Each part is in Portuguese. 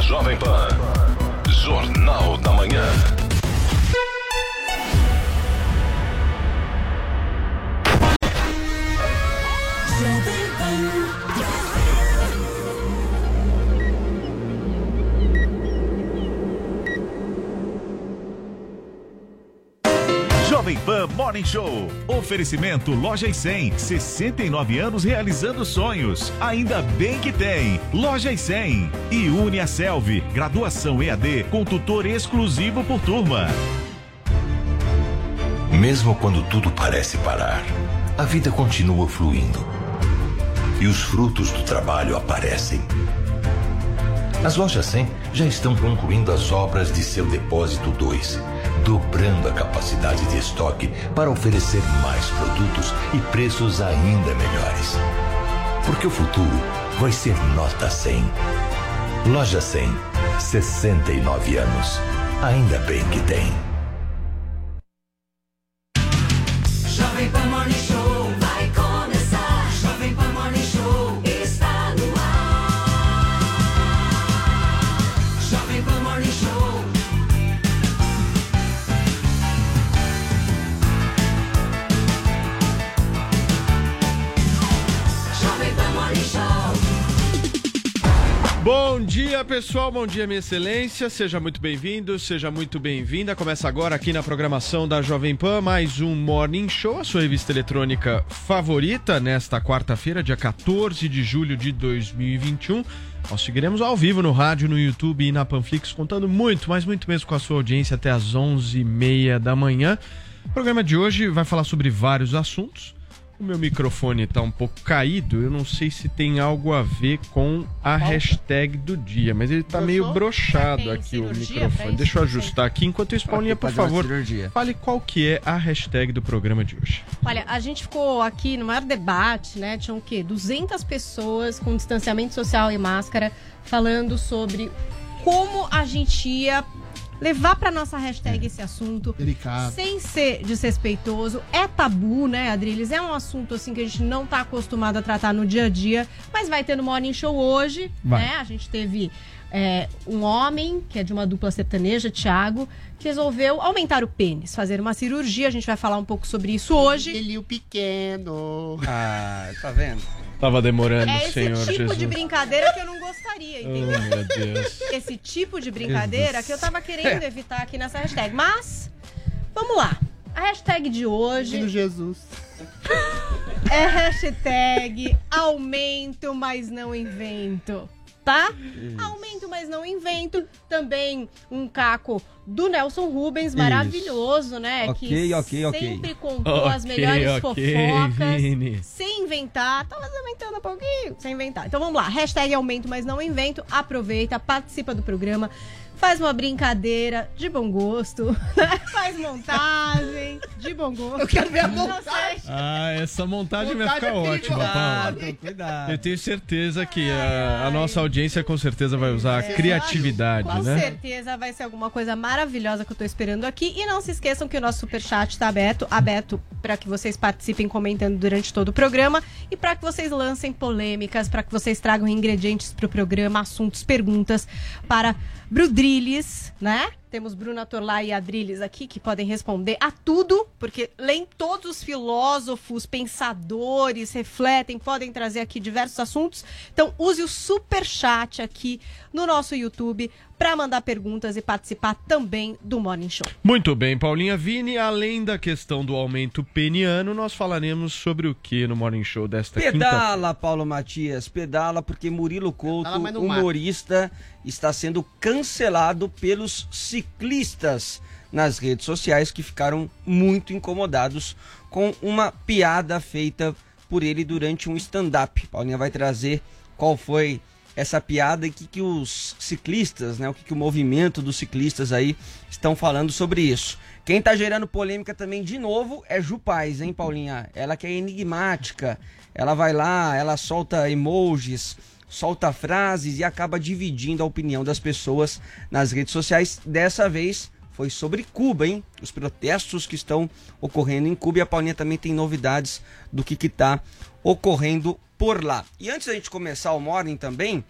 Jovem Pan. Jornal da Manhã. Morning Show. Oferecimento Loja e 100. 69 anos realizando sonhos. Ainda bem que tem. Loja e 100. E Une a Selvi. Graduação EAD com tutor exclusivo por turma. Mesmo quando tudo parece parar, a vida continua fluindo. E os frutos do trabalho aparecem. As lojas 100 já estão concluindo as obras de seu depósito 2, dobrando a capacidade de estoque para oferecer mais produtos e preços ainda melhores. Porque o futuro vai ser nota 100. Loja 100, 69 anos. Ainda bem que tem. Jovem Pan Bom dia, pessoal. Bom dia, minha excelência. Seja muito bem-vindo, seja muito bem-vinda. Começa agora aqui na programação da Jovem Pan mais um Morning Show, a sua revista eletrônica favorita nesta quarta-feira, dia 14 de julho de 2021. Nós seguiremos ao vivo no rádio, no YouTube e na Panflix, contando muito, mas muito mesmo com a sua audiência até às 11h30 da manhã. O programa de hoje vai falar sobre vários assuntos. O meu microfone tá um pouco caído, eu não sei se tem algo a ver com a hashtag do dia, mas ele tá meio brochado Tem aqui o microfone. Deixa eu ajustar aqui. Enquanto isso, Paulinha, por favor, fale qual que é a hashtag do programa de hoje. Olha, a gente ficou aqui no maior debate, né? Tinham o quê? 200 pessoas com distanciamento social e máscara falando sobre como a gente ia levar para nossa hashtag esse assunto. Delicado. Sem ser desrespeitoso, é tabu, né, Adriles? É um assunto assim que a gente não tá acostumado a tratar no dia a dia, mas vai ter no Morning Show hoje, Vai. né? A gente teve é, um homem, que é de uma dupla sertaneja, Thiago, que resolveu aumentar o pênis, fazer uma cirurgia. A gente vai falar um pouco sobre isso hoje. Ele o pequeno. Ah, tá vendo? Tava demorando, É esse Senhor tipo Jesus. de brincadeira que eu não gostaria, Oh, entendeu? meu Deus. Esse tipo de brincadeira que eu tava querendo evitar aqui nessa hashtag. Mas, vamos lá. A hashtag de hoje Menino Jesus. é hashtag aumento, mas não invento. Tá? Aumento, mas não invento. Também um caco do Nelson Rubens, maravilhoso, né? Ok, que ok, ok. sempre contou as Ok, melhores ok, fofocas. Vini. Sem inventar. Tava aumentando um pouquinho. Sem inventar. Então vamos lá. Hashtag aumento, mas não invento. Aproveita, participa do programa. Faz uma brincadeira de bom gosto. faz montagem de bom gosto. Eu quero ver a montagem. Ah, essa montagem vai Montagem ficar é ótima, Paulo. Cuidado, cuidado. Eu tenho certeza que a, a nossa audiência com certeza vai usar a criatividade, Com né? certeza vai ser alguma coisa maravilhosa que eu tô esperando aqui. E não se esqueçam que o nosso superchat tá aberto, aberto para que vocês participem comentando durante todo o programa e para que vocês lancem polêmicas, para que vocês tragam ingredientes pro programa, assuntos, perguntas para Brudrilles, né? Temos Bruna Torlai e Adrilles aqui que podem responder a tudo, porque leem todos os filósofos, pensadores, refletem, podem trazer aqui diversos assuntos. Então, use o super chat aqui no nosso YouTube para mandar perguntas e participar também do Morning Show. Muito bem, Paulinha Vini. Além da questão do aumento peniano, nós falaremos sobre o que no Morning Show desta quinta Pedala, Paulo Matias, pedala, porque Murilo Couto, Pedala, mata. Está sendo cancelado pelos ciclistas nas redes sociais que ficaram muito incomodados com uma piada feita por ele durante um stand-up. Paulinha vai trazer qual foi essa piada e o que, que os ciclistas, né, o que, que o movimento dos ciclistas aí estão falando sobre isso. Quem tá gerando polêmica também de novo é Ju Paz, hein, Paulinha? Ela que é enigmática, ela vai lá, ela solta emojis, solta frases e acaba dividindo a opinião das pessoas nas redes sociais. Dessa vez foi sobre Cuba, hein? Os protestos que estão ocorrendo em Cuba e a Paulinha também tem novidades do que está ocorrendo por lá. E antes da gente começar o Morning também,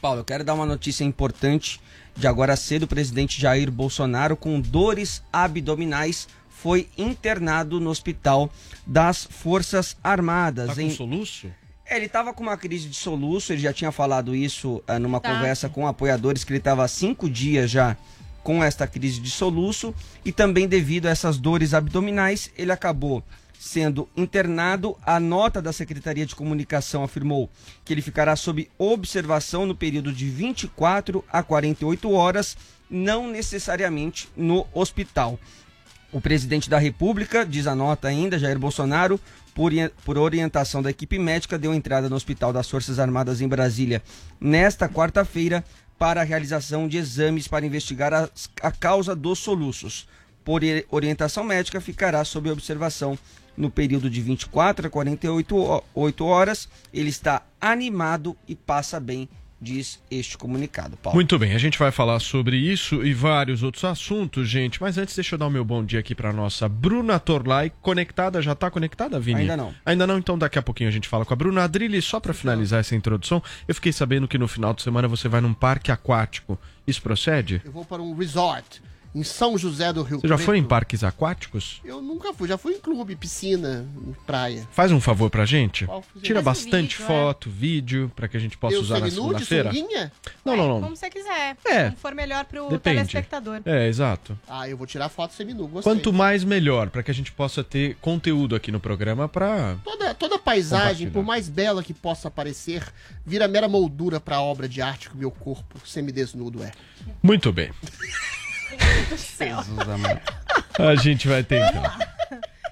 Paulo, eu quero dar uma notícia importante de agora cedo. O presidente Jair Bolsonaro, com dores abdominais, foi internado no hospital das Forças Armadas. Tá com em... soluço? É, ele estava com uma crise de soluço, ele já tinha falado isso ah, numa Tá. conversa com apoiadores, que ele estava há cinco dias já com esta crise de soluço e também devido a essas dores abdominais, ele acabou sendo internado. A nota da Secretaria de Comunicação afirmou que ele ficará sob observação no período de 24 a 48 horas, não necessariamente no hospital. O presidente da República, diz a nota ainda, Jair Bolsonaro, por, por orientação da equipe médica, deu entrada no Hospital das Forças Armadas em Brasília nesta quarta-feira para a realização de exames para investigar as- a causa dos soluços. Por orientação médica, ficará sob observação no período de 24 a 48 ho- oito horas. Ele está animado e passa bem, diz este comunicado. Paulo. Muito bem, a gente vai falar sobre isso e vários outros assuntos, gente. Mas antes, deixa eu dar o meu bom dia aqui para nossa Bruna Torlai. Conectada, já tá conectada, Vini? Ainda não. Ainda não, então daqui a pouquinho a gente fala com a Bruna Adrilli. Só para finalizar essa introdução, eu fiquei sabendo que no final de semana você vai num parque aquático. Isso procede? Eu vou para um resort em São José do Rio Você já foi em Preto. parques aquáticos? Eu nunca fui, já fui em clube, piscina, em praia. Faz um favor pra gente. Tira Faz bastante vídeo, é. foto, vídeo, pra que a gente possa eu usar na semi-nude, segunda-feira. Não, não, não. Como você quiser. É. Como for melhor pro Depende. telespectador. É, exato. Ah, eu vou tirar foto seminu, gostei. Quanto mais melhor, pra que a gente possa ter conteúdo aqui no programa pra. Toda, toda paisagem, por mais bela que possa parecer, vira mera moldura para a obra de arte que o meu corpo semidesnudo é. Muito bem. Jesus amado. A gente vai tentar.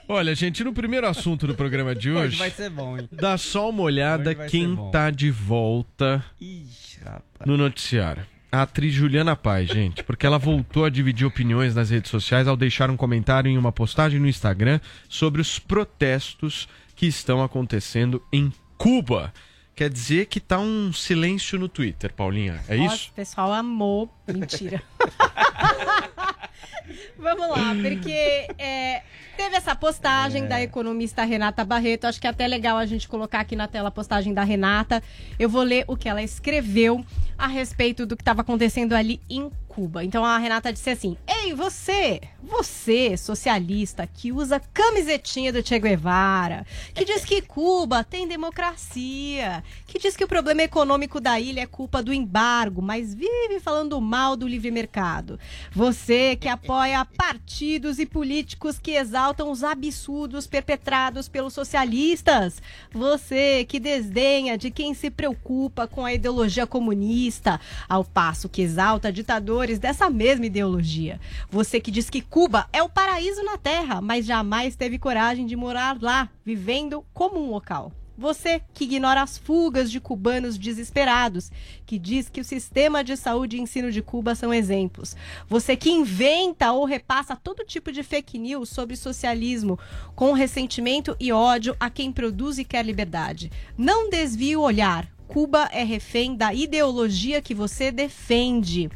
Olha, gente, no primeiro assunto do programa de Hoje hoje, vai ser bom, hein? dá só uma olhada quem tá de volta Ixi, rapaz. no noticiário. A atriz Juliana Paz, gente, porque ela voltou a dividir opiniões nas redes sociais ao deixar um comentário em uma postagem no Instagram sobre os protestos que estão acontecendo em Cuba. Quer dizer que tá um silêncio no Twitter, Paulinha. É Nossa, isso? o pessoal amou. Mentira. Vamos lá, porque é, teve essa postagem da economista Renata Barreto. Acho que é até legal a gente colocar aqui na tela a postagem da Renata. Eu vou ler o que ela escreveu a respeito do que estava acontecendo ali em Cuba. Então a Renata disse assim: Ei, você, você, socialista, que usa camisetinha do Che Guevara, que diz que Cuba tem democracia, que diz que o problema econômico da ilha é culpa do embargo, mas vive falando mal do livre mercado. Você que apoia partidos e políticos que exaltam os absurdos perpetrados pelos socialistas. Você que desdenha de quem se preocupa com a ideologia comunista, ao passo que exalta ditadores dessa mesma ideologia. Você que diz que Cuba é o paraíso na Terra, mas jamais teve coragem de morar lá, vivendo como um local. Você que ignora as fugas de cubanos desesperados, que diz que o sistema de saúde e ensino de Cuba são exemplos. Você que inventa ou repassa todo tipo de fake news sobre socialismo, com ressentimento e ódio a quem produz e quer liberdade. Não desvie o olhar. Cuba é refém da ideologia que você defende.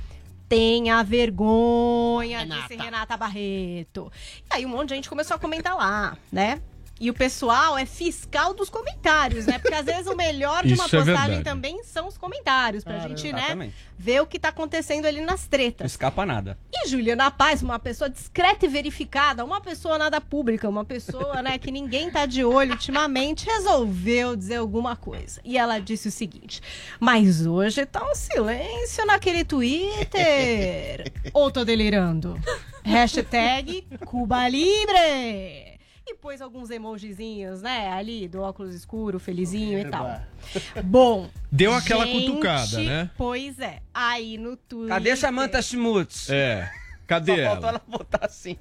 Tenha vergonha, Renata. disse Renata Barreto. E aí um monte de gente começou a comentar lá, né? E o pessoal é fiscal dos comentários, né? Porque às vezes o melhor de uma Isso é postagem verdade. também são os comentários, pra Caramba. gente, né, Exatamente. ver o que tá acontecendo ali nas Não tretas. escapa nada. E Juliana Paz, uma pessoa discreta e verificada, uma pessoa nada pública, uma pessoa, né, que ninguém tá de olho ultimamente, resolveu dizer alguma coisa. E ela disse o seguinte: Mas hoje tá um silêncio naquele Twitter. Ou tô delirando? Hashtag Cuba Libre. E pôs alguns emojizinhos, né, ali, do óculos escuro, felizinho e tal. Bom. Deu aquela gente, cutucada, né? Pois é. Aí no Twitter. Cadê Samantha Schmutz? É. Cadê Só faltou ela? ela botar assim.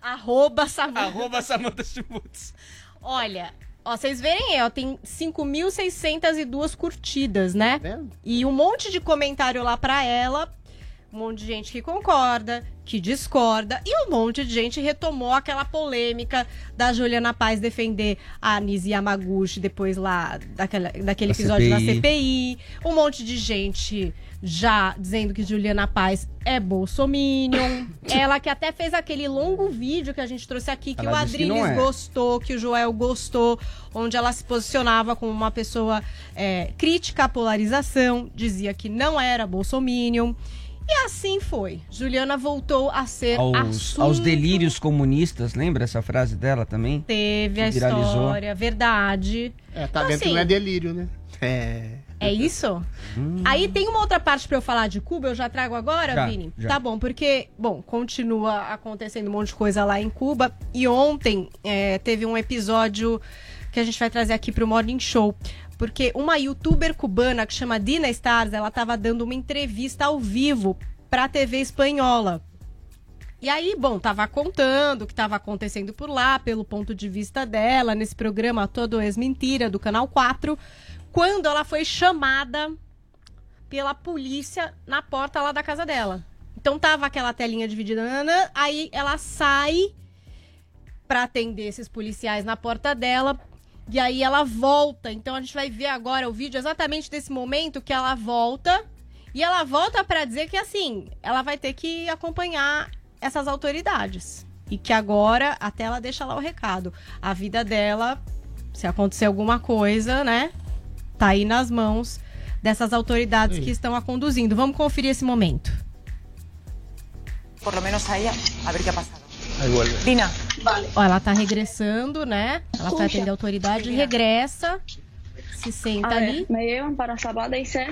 Arroba Samanta. Arroba Samanta Schmutz. Olha, ó, vocês verem aí, ó, tem 5.602 curtidas, né? Tá vendo? E um monte de comentário lá pra ela. Um monte de gente que concorda, que discorda. E um monte de gente retomou aquela polêmica da Juliana Paz defender a Nisi Yamaguchi depois lá daquela, daquele Da episódio da CPI. CPI. Um monte de gente já dizendo que Juliana Paz é bolsominion. Ela que até fez aquele longo vídeo que a gente trouxe aqui, que Ela o disse que Adriles é. gostou, que o Joel gostou, onde ela se posicionava como uma pessoa é, crítica à polarização, dizia que não era bolsominion. E assim foi. Juliana voltou a ser Aos, assunto. aos delírios comunistas, lembra essa frase dela também? Teve a que viralizou. história, verdade. É, tá Então, vendo que assim, não é delírio, né? É. É isso? Aí tem uma outra parte pra eu falar de Cuba, eu já trago agora, Já, Vini? já. Tá bom, porque, bom, continua acontecendo um monte de coisa lá em Cuba. E ontem é, teve um episódio que a gente vai trazer aqui pro Morning Show. Porque uma youtuber cubana que chama Dina Stars, ela tava dando uma entrevista ao vivo pra TV espanhola. E aí, bom, tava contando o que tava acontecendo por lá, pelo ponto de vista dela, nesse programa Todo Ex Mentira, do Canal 4, quando ela foi chamada pela polícia na porta lá da casa dela. Então tava aquela telinha dividida, nananã, aí ela sai pra atender esses policiais na porta dela. E aí ela volta. Então a gente vai ver agora o vídeo exatamente desse momento que ela volta. E ela volta pra dizer que assim, ela vai ter que acompanhar essas autoridades. E que agora, até ela deixa lá o recado. A vida dela, se acontecer alguma coisa, né? Tá aí nas mãos dessas autoridades que estão a conduzindo. Vamos conferir esse momento. por lo menos a ella, a ver qué ha pasado. Dina, Ó, ela tá regressando, né? Ela foi atender a autoridade, regressa, se senta ali. me llevan para C,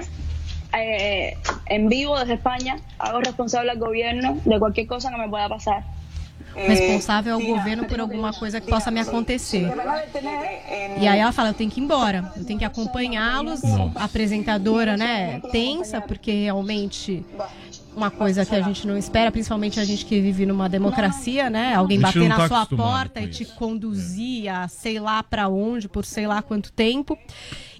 eh, en vivo desde España. Hago responsable al gobierno de cualquier cosa que me pueda pasar. Responsável ao governo por alguma coisa que possa me acontecer. E aí ela fala, eu tenho que ir embora, eu tenho que acompanhá-los. A apresentadora, né, tensa, porque realmente uma coisa que a gente não espera, principalmente a gente que vive numa democracia, né? Alguém bater não na tá sua porta e te isso. conduzir a sei lá pra onde, por sei lá quanto tempo.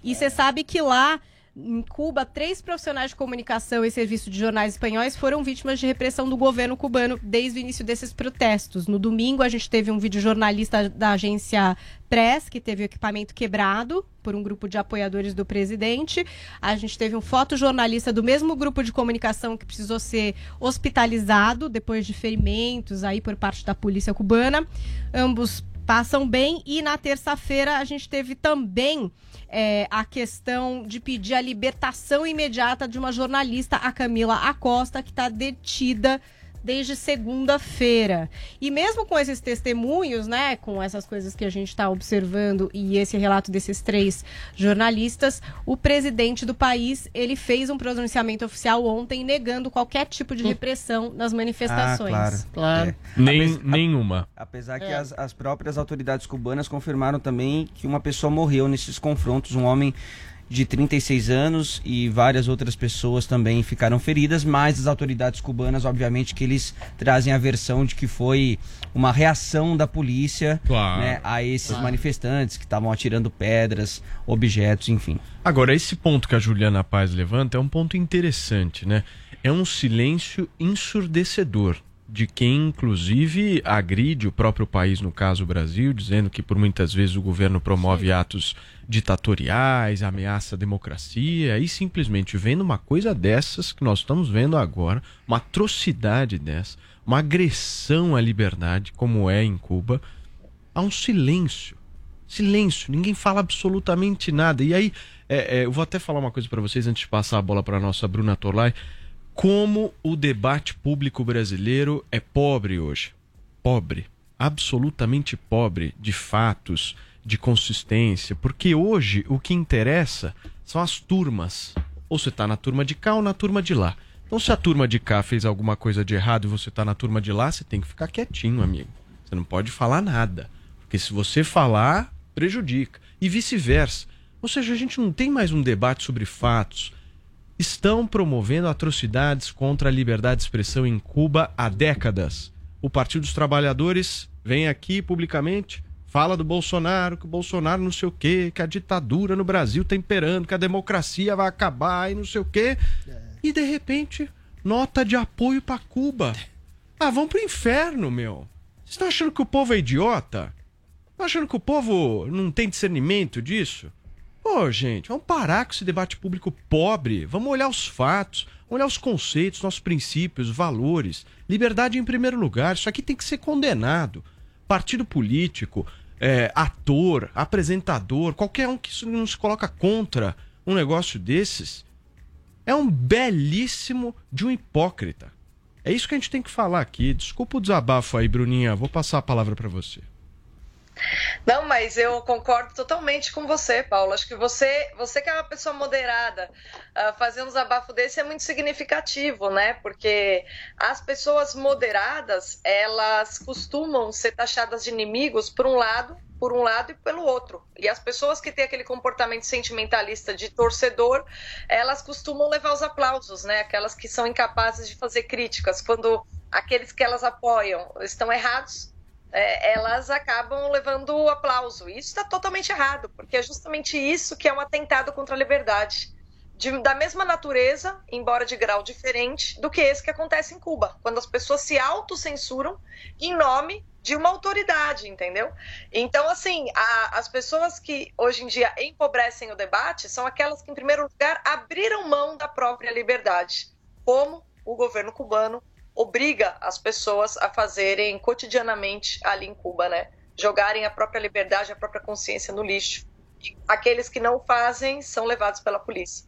E você sabe que lá em Cuba, três profissionais de comunicação e serviço de jornais espanhóis foram vítimas de repressão do governo cubano desde o início desses protestos. No domingo, a gente teve um videojornalista da agência Press, que teve o equipamento quebrado por um grupo de apoiadores do presidente. A gente teve um fotojornalista do mesmo grupo de comunicação que precisou ser hospitalizado depois de ferimentos aí por parte da polícia cubana. Ambos passam bem. E na terça-feira a gente teve também é, a questão de pedir a libertação imediata de uma jornalista, a Camila Acosta, que está detida desde segunda-feira. E mesmo com esses testemunhos, né, com essas coisas que a gente está observando e esse relato desses três jornalistas, o presidente do país ele fez um pronunciamento oficial ontem negando qualquer tipo de repressão nas manifestações. Ah, claro. Claro. É. Nem, Apes- nenhuma. Apesar que É. as, as próprias autoridades cubanas confirmaram também que uma pessoa morreu nesses confrontos, um homem de 36 anos e várias outras pessoas também ficaram feridas, mas as autoridades cubanas, obviamente, que eles trazem a versão de que foi uma reação da polícia Claro. né, a esses manifestantes que estavam atirando pedras, objetos, enfim. Agora, esse ponto que a Juliana Paz levanta é um ponto interessante, né? É um silêncio ensurdecedor de quem, inclusive, agride o próprio país, no caso o Brasil, dizendo que por muitas vezes o governo promove atos ditatoriais, ameaça a democracia, e simplesmente vendo uma coisa dessas que nós estamos vendo agora, uma atrocidade dessa, uma agressão à liberdade, como é em Cuba, há um silêncio. Silêncio, ninguém fala absolutamente nada. E aí, é, é, eu vou até falar uma coisa para vocês antes de passar a bola para nossa Bruna Torlai. Como o debate público brasileiro é pobre hoje. Pobre. Absolutamente pobre de fatos, de consistência. Porque hoje o que interessa são as turmas. Ou você tá na turma de cá ou na turma de lá. Então, se a turma de cá fez alguma coisa de errado e você tá na turma de lá, você tem que ficar quietinho, amigo. Você não pode falar nada. Porque se você falar, prejudica. E vice-versa. Ou seja, a gente não tem mais um debate sobre fatos. Estão promovendo atrocidades contra a liberdade de expressão em Cuba há décadas. o Partido dos Trabalhadores vem aqui publicamente, fala do Bolsonaro, que o Bolsonaro não sei o quê, que a ditadura no Brasil tá imperando, que a democracia vai acabar e não sei o quê. E de repente, nota de apoio para Cuba. Ah, vão pro inferno, meu. Vocês estão achando que o povo é idiota? Estão achando que o povo não tem discernimento disso? Pô, gente, vamos parar com esse debate público pobre. Vamos olhar os fatos, olhar os conceitos, nossos princípios, valores. Liberdade em primeiro lugar. Isso aqui tem que ser condenado. Partido político, é, ator, apresentador, qualquer um que se coloca contra um negócio desses, é um belíssimo de um hipócrita. É isso que a gente tem que falar aqui. Desculpa o desabafo aí, Bruninha. Vou passar a palavra para você. Não, mas eu concordo totalmente com você, Paulo. Acho que você, você que é uma pessoa moderada, uh, fazer um desabafo desse é muito significativo, né? Porque as pessoas moderadas, elas costumam ser taxadas de inimigos por um lado, por um lado e pelo outro. E as pessoas que têm aquele comportamento sentimentalista de torcedor, elas costumam levar os aplausos, né? Aquelas que são incapazes de fazer críticas quando aqueles que elas apoiam estão errados é, elas acabam levando o aplauso. E isso está totalmente errado, porque é justamente isso que é um atentado contra a liberdade. De, da mesma natureza, embora de grau diferente, do que esse que acontece em Cuba, quando as pessoas se autocensuram em nome de uma autoridade, entendeu? Então, assim, a, as pessoas que hoje em dia empobrecem o debate são aquelas que, em primeiro lugar, abriram mão da própria liberdade, como o governo cubano obriga as pessoas a fazerem cotidianamente ali em Cuba, né? Jogarem a própria liberdade, a própria consciência no lixo. Aqueles que não fazem são levados pela polícia.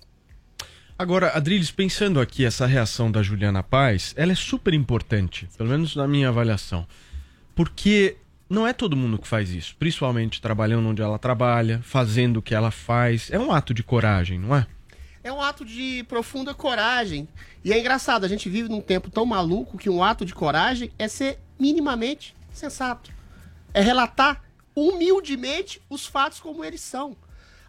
Agora, Adriles, pensando aqui essa reação da Juliana Paz, ela é super importante, pelo menos na minha avaliação. Porque não é todo mundo que faz isso, principalmente trabalhando onde ela trabalha, fazendo o que ela faz. É um ato de coragem, não é? É um ato de profunda coragem. E é engraçado, a gente vive num tempo tão maluco que um ato de coragem é ser minimamente sensato. É relatar humildemente os fatos como eles são.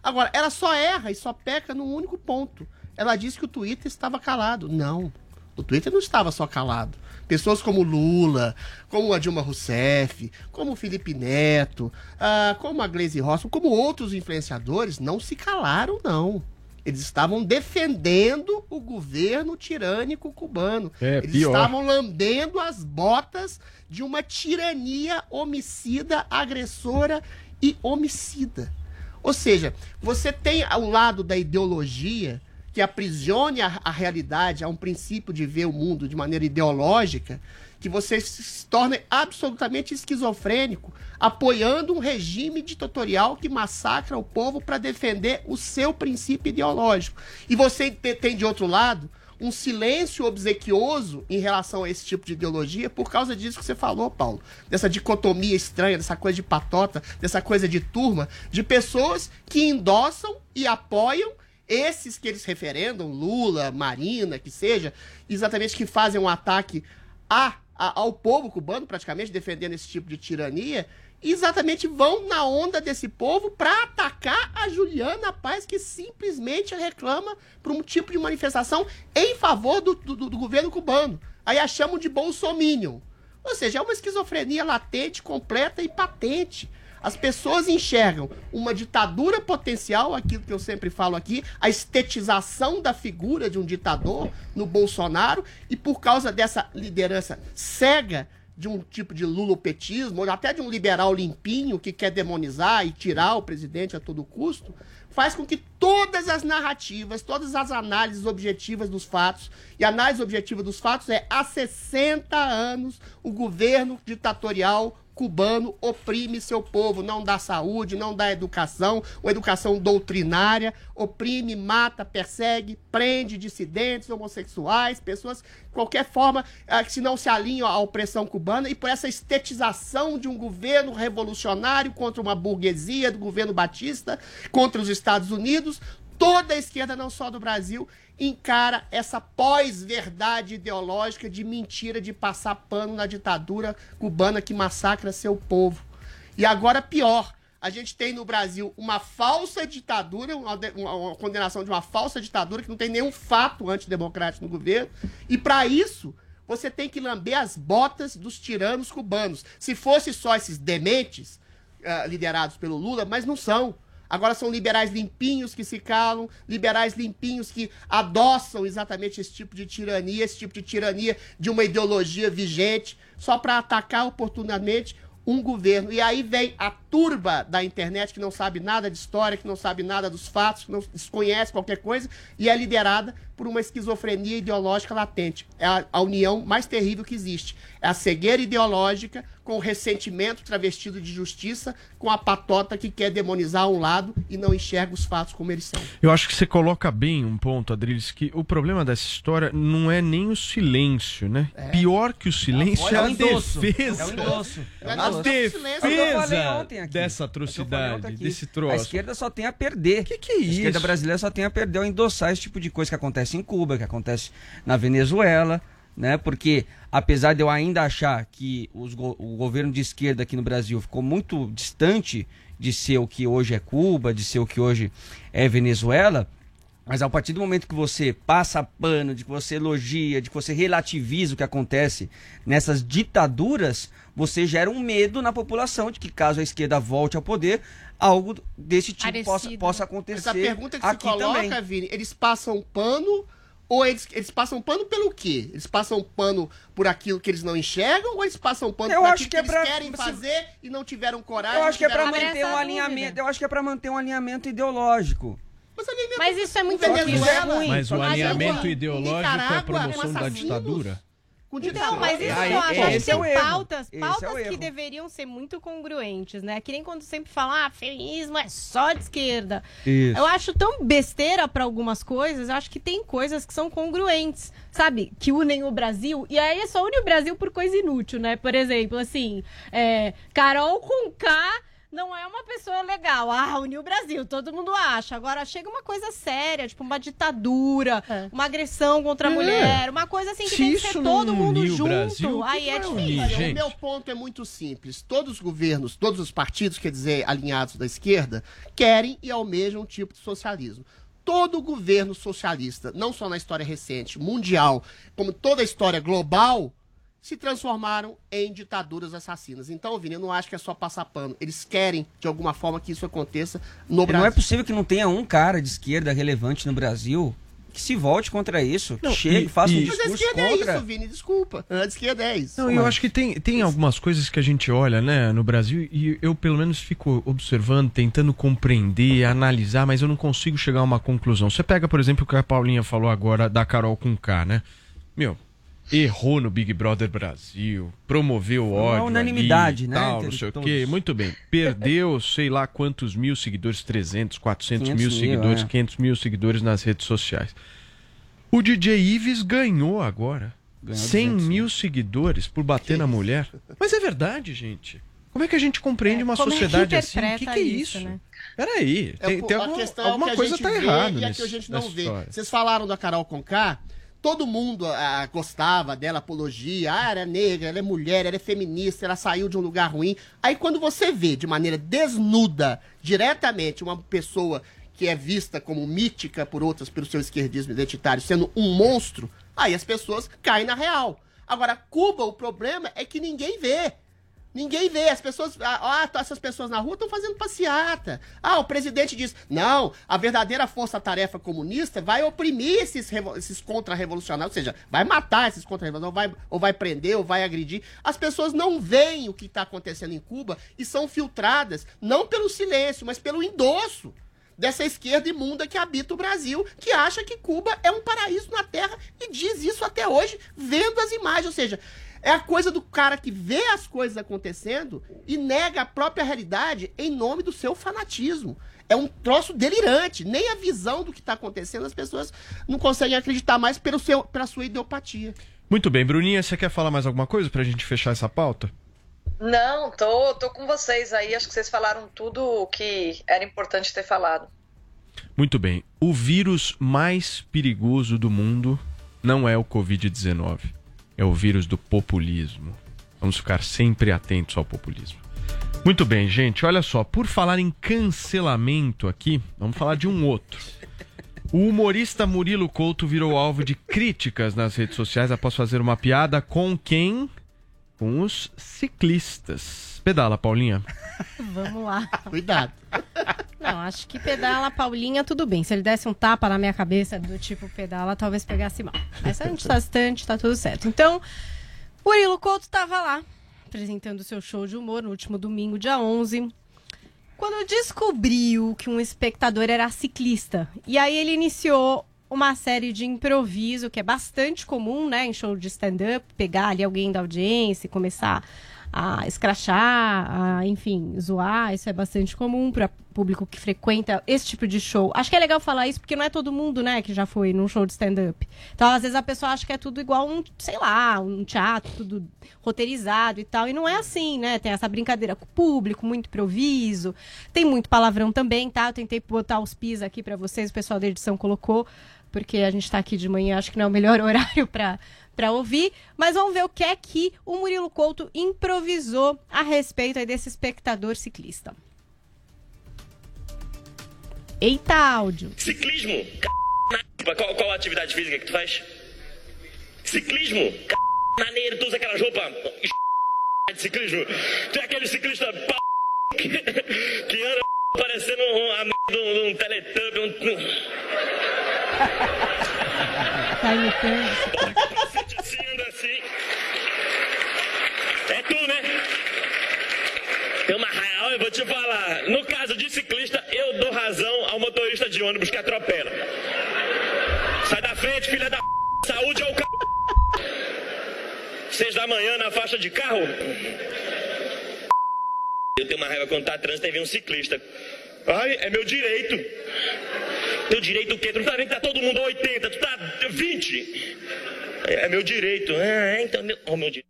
Agora, ela só erra e só peca num único ponto. Ela disse que o Twitter estava calado. Não. O Twitter não estava só calado. Pessoas como Lula, como a Dilma Rousseff, como o Felipe Neto, ah, como a Glaze Rossman, como outros influenciadores, não se calaram, não. Eles estavam defendendo o governo tirânico cubano. É, Eles pior. estavam lambendo as botas de uma tirania homicida, agressora e homicida. Ou seja, você tem ao lado da ideologia que aprisione a, a realidade a um princípio de ver o mundo de maneira ideológica, que você se torna absolutamente esquizofrênico, apoiando um regime ditatorial que massacra o povo para defender o seu princípio ideológico. E você te- tem, de outro lado, um silêncio obsequioso em relação a esse tipo de ideologia por causa disso que você falou, Paulo. Dessa dicotomia estranha, dessa coisa de patota, dessa coisa de turma, de pessoas que endossam e apoiam esses que eles referendam, Lula, Marina, que seja, exatamente que fazem um ataque a, a- ao povo cubano, praticamente, defendendo esse tipo de tirania, exatamente vão na onda desse povo para atacar a Juliana Paz, que simplesmente reclama por um tipo de manifestação em favor do, do, do governo cubano. Aí a chamam de bolsominion. Ou seja, é uma esquizofrenia latente, completa e patente. As pessoas enxergam uma ditadura potencial, aquilo que eu sempre falo aqui, a estetização da figura de um ditador no Bolsonaro, e por causa dessa liderança cega de um tipo de lulopetismo, ou até de um liberal limpinho que quer demonizar e tirar o presidente a todo custo, faz com que todas as narrativas, todas as análises objetivas dos fatos, e a análise objetiva dos fatos é há 60 anos o governo ditatorial cubano oprime seu povo, não dá saúde, não dá educação, uma educação doutrinária, oprime, mata, persegue, prende dissidentes, homossexuais, pessoas, de qualquer forma, ah, que se não se alinham à opressão cubana, e por essa estetização de um governo revolucionário contra uma burguesia do governo batista, contra os Estados Unidos, toda a esquerda, não só do Brasil, encara essa pós-verdade ideológica de mentira de passar pano na ditadura cubana que massacra seu povo. E agora pior, a gente tem no Brasil uma falsa ditadura, uma, uma- condenação de uma falsa ditadura que não tem nenhum fato antidemocrático no governo, e para isso você tem que lamber as botas dos tiranos cubanos. Se fosse só esses dementes ah, liderados pelo Lula, mas não são. Agora são liberais limpinhos que se calam, liberais limpinhos que adoçam exatamente esse tipo de tirania, esse tipo de tirania de uma ideologia vigente, só para atacar oportunamente um governo. E aí vem a turba da internet que não sabe nada de história, que não sabe nada dos fatos, que não desconhece qualquer coisa, e é liderada por uma esquizofrenia ideológica latente. É a, a união mais terrível que existe. É a cegueira ideológica com o ressentimento travestido de justiça, com a patota que quer demonizar um lado e não enxerga os fatos como eles são. Eu acho que você coloca bem um ponto, Adriles, que o problema dessa história não é nem o silêncio, né? Pior que o silêncio é, É o a endosso. defesa. É o endosso. É o A endosso. defesa O aqui. dessa É o atrocidade, desse A troço. esquerda só tem a perder. Que que é A esquerda isso? brasileira só tem a perder ao endossar esse tipo de coisa que acontece em Cuba, que acontece na Venezuela, né? Porque apesar de eu ainda achar que os o governo de esquerda aqui no Brasil ficou muito distante de ser o que hoje é Cuba, de ser o que hoje é Venezuela, mas a partir do momento que você passa pano, de que você elogia, de que você relativiza o que acontece nessas ditaduras, você gera um medo na população de que caso a esquerda volte ao poder, algo desse tipo Parecido. possa, possa acontecer. Essa pergunta que se aqui coloca, também. Vini, eles passam pano ou eles, eles passam pano pelo quê? Eles passam pano por aquilo que eles não enxergam ou eles passam pano Eu por acho aquilo que é eles pra- querem se- fazer e não tiveram coragem? Eu acho que é para manter um alinhamento, eu acho que é para manter um alinhamento ideológico. Mas, isso é muito Venezuela- ruim. Mas o que alinhamento ideológico é a promoção da ditadura? ditadura. mas isso Aí, eu acho esse que é o erro. pautas, Esse é pautas que deveriam ser muito congruentes, né? Que nem quando sempre falam, ah, feminismo é só de esquerda. Isso. Eu acho tão besteira pra algumas coisas, eu acho que tem coisas que são congruentes, sabe? Que unem o Brasil, e aí é só une o Brasil por coisa inútil, né? Por exemplo, assim, é, Carol com K não é uma pessoa legal. Ah, uniu o Brasil, todo mundo acha. Agora chega uma coisa séria, tipo uma ditadura, uma agressão contra a É. mulher, uma coisa assim que Se tem que ser todo mundo junto. Brasil, aí é difícil. unir, Olha, o meu ponto é muito simples. Todos os governos, todos os partidos, quer dizer, alinhados da esquerda, querem e almejam um tipo de socialismo. Todo governo socialista, não só na história recente, mundial, como toda a história global, se transformaram em ditaduras assassinas. Então, Vini, eu não acho que é só passar pano. Eles querem, de alguma forma, que isso aconteça no Não é Brasil. possível que não tenha um cara de esquerda relevante no Brasil que se volte contra isso, que Não, chegue, e- faça um e- Mas a discurso esquerda é contra. isso, Vini, desculpa. A esquerda é isso. Não, eu acho que tem, tem algumas coisas que a gente olha, né, no Brasil, e eu pelo menos fico observando, tentando compreender, analisar, mas eu não consigo chegar a uma conclusão. Você pega, por exemplo, o que a Paulinha falou agora da Carol com K, né? Meu, errou no Big Brother Brasil, promoveu uma ódio. unanimidade, ali, né, Tal, não sei o quê. Muito bem. Perdeu, sei lá quantos mil seguidores, 300, 400 mil 500 mil, seguidores, é. 500 mil seguidores nas redes sociais. O DJ Ives ganhou agora. Ganhou 100 200 mil seguidores por bater na mulher. Mas é verdade, gente. Como é que a gente compreende uma Como é que sociedade assim? O que, que é isso, isso? né? Peraí, É, tem, pô, tem a alguma, é alguma que a coisa gente tá errada e nesse, que a gente não vê. história. Vocês falaram da Carol Conká, todo mundo ah, gostava dela, apologia, ah, ela é negra, ela é mulher, ela é feminista, ela saiu de um lugar ruim. Aí quando você vê de maneira desnuda, diretamente, uma pessoa que é vista como mítica por outras pelo seu esquerdismo identitário, sendo um monstro, aí as pessoas caem na real. Agora, Cuba, o problema é que ninguém vê. Ninguém vê, as pessoas. Ah, essas pessoas na rua estão fazendo passeata. Ah, o presidente diz: não, a verdadeira força-tarefa comunista vai oprimir esses, esses contra-revolucionários, ou seja, vai matar esses contra-revolucionários, ou vai, ou vai prender, ou vai agredir. As pessoas não veem o que está acontecendo em Cuba e são filtradas, não pelo silêncio, mas pelo endosso dessa esquerda imunda que habita o Brasil, que acha que Cuba é um paraíso na Terra e diz isso até hoje, vendo as imagens. Ou seja, é a coisa do cara que vê as coisas acontecendo e nega a própria realidade em nome do seu fanatismo. É um troço delirante. Nem a visão do que está acontecendo as pessoas não conseguem acreditar mais pelo seu, pela sua idiopatia. Muito bem, Bruninha, você quer falar mais alguma coisa pra gente fechar essa pauta? Não, tô, tô com vocês aí. Acho que vocês falaram tudo o que era importante ter falado. Muito bem. O vírus mais perigoso do mundo não é o Covid-19. É o vírus do populismo. Vamos ficar sempre atentos ao populismo. Muito bem, gente. Olha só. Por falar em cancelamento aqui, vamos falar de um outro. O humorista Murilo Couto virou alvo de críticas nas redes sociais após fazer uma piada com quem? Com os ciclistas. Pedala, Paulinha. Vamos lá. Cuidado. Não, acho que pedala Paulinha, tudo bem. Se ele desse um tapa na minha cabeça do tipo pedala, talvez pegasse mal. Mas a gente tá distante, tá tudo certo. Então, Murilo Couto tava lá, apresentando seu show de humor no último domingo, dia 11. Quando descobriu que um espectador era ciclista. E aí ele iniciou uma série de improviso, que é bastante comum, né, em show de stand-up, pegar ali alguém da audiência e começar a escrachar, a, enfim, zoar, isso é bastante comum para público que frequenta esse tipo de show. Acho que é legal falar isso porque não é todo mundo, né, que já foi num show de stand-up. Então, às vezes a pessoa acha que é tudo igual um, sei lá, um teatro, tudo roteirizado e tal, e não é assim, né? Tem essa brincadeira com o público, muito improviso, tem muito palavrão também, tá? Eu tentei botar os pis aqui para vocês, o pessoal da edição colocou, porque a gente tá aqui de manhã, acho que não é o melhor horário para para ouvir, mas vamos ver o que é que o Murilo Couto improvisou a respeito desse espectador ciclista. Eita, áudio. Ciclismo? C... Qual, qual a atividade física que tu faz? Ciclismo? C... Maneiro, tu usa aquelas roupas de ciclismo. Tu é aquele ciclista que, que anda parecendo um, um, de um teletubb. Um... Tá imitando. Anda assim. É tu, né? Tem uma real, eu vou te falar. No caso de ciclista, eu dou razão ao motorista de ônibus que atropela. Sai da frente, filha da p... Saúde é o c... Seis da manhã na faixa de carro. Eu tenho uma raiva quando tá trânsito e vem um ciclista. Ai, é meu direito. Teu direito o quê? Tu não tá vendo que tá todo mundo a 80, tu tá 20. É, é meu direito. Ah, então, meu, oh, meu direito.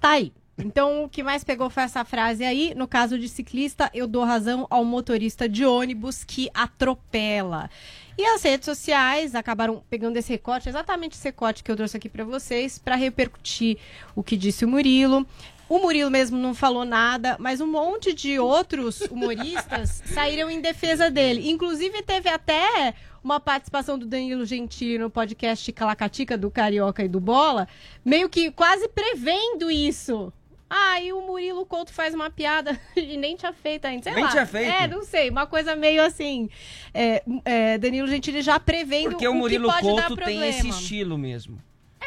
Tá aí. Então, o que mais pegou foi essa frase aí. No caso de ciclista, eu dou razão ao motorista de ônibus que atropela. E as redes sociais acabaram pegando esse recorte, exatamente esse recorte que eu trouxe aqui para vocês, para repercutir o que disse o Murilo. O Murilo mesmo não falou nada, mas um monte de outros humoristas saíram em defesa dele. Inclusive, teve até uma participação do Danilo Gentili no podcast Calacatica do Carioca e do Bola, meio que quase prevendo isso. Ah, e o Murilo Couto faz uma piada e nem tinha feito ainda. Sei Nem lá. tinha feito? É, não sei. Uma coisa meio assim. é, é, Danilo Gentili já prevendo Porque o Murilo que pode dar Couto tem esse estilo mesmo.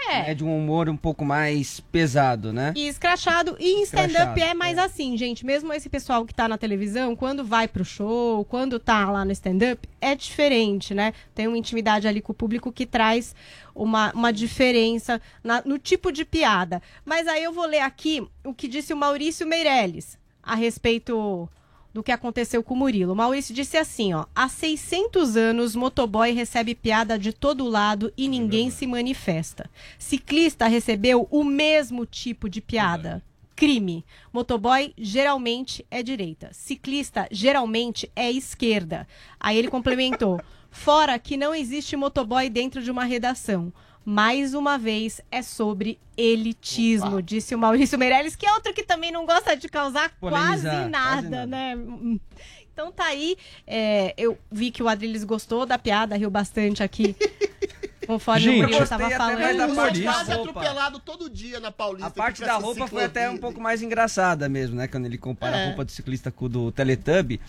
É. É de um humor um pouco mais pesado, né? E escrachado. E em stand-up é mais assim, gente. Mesmo esse pessoal que tá na televisão, quando vai pro show, quando tá lá no stand-up, é diferente, né? Tem uma intimidade ali com o público que traz uma, uma diferença na- no tipo de piada. Mas aí eu vou ler aqui o que disse o Maurício Meirelles a respeito do que aconteceu com o Murilo. Maurício disse assim, ó: "Há 600 anos motoboy recebe piada de todo lado e ninguém se manifesta. Ciclista recebeu o mesmo tipo de piada." Crime. Motoboy geralmente é direita. Ciclista geralmente é esquerda. Aí ele complementou: fora que não existe motoboy dentro de uma redação. Mais uma vez é sobre elitismo, disse o Maurício Meirelles, que é outro que também não gosta de causar quase nada, quase nada. né? Então tá aí. é, eu vi que o Adriles gostou da piada, riu bastante aqui. Conforme Gente, o estava falando. parte da quase atropelado todo dia na Paulista. A parte da roupa foi até um pouco mais engraçada mesmo, né? Quando ele compara É. a roupa do ciclista com o do Teletubb.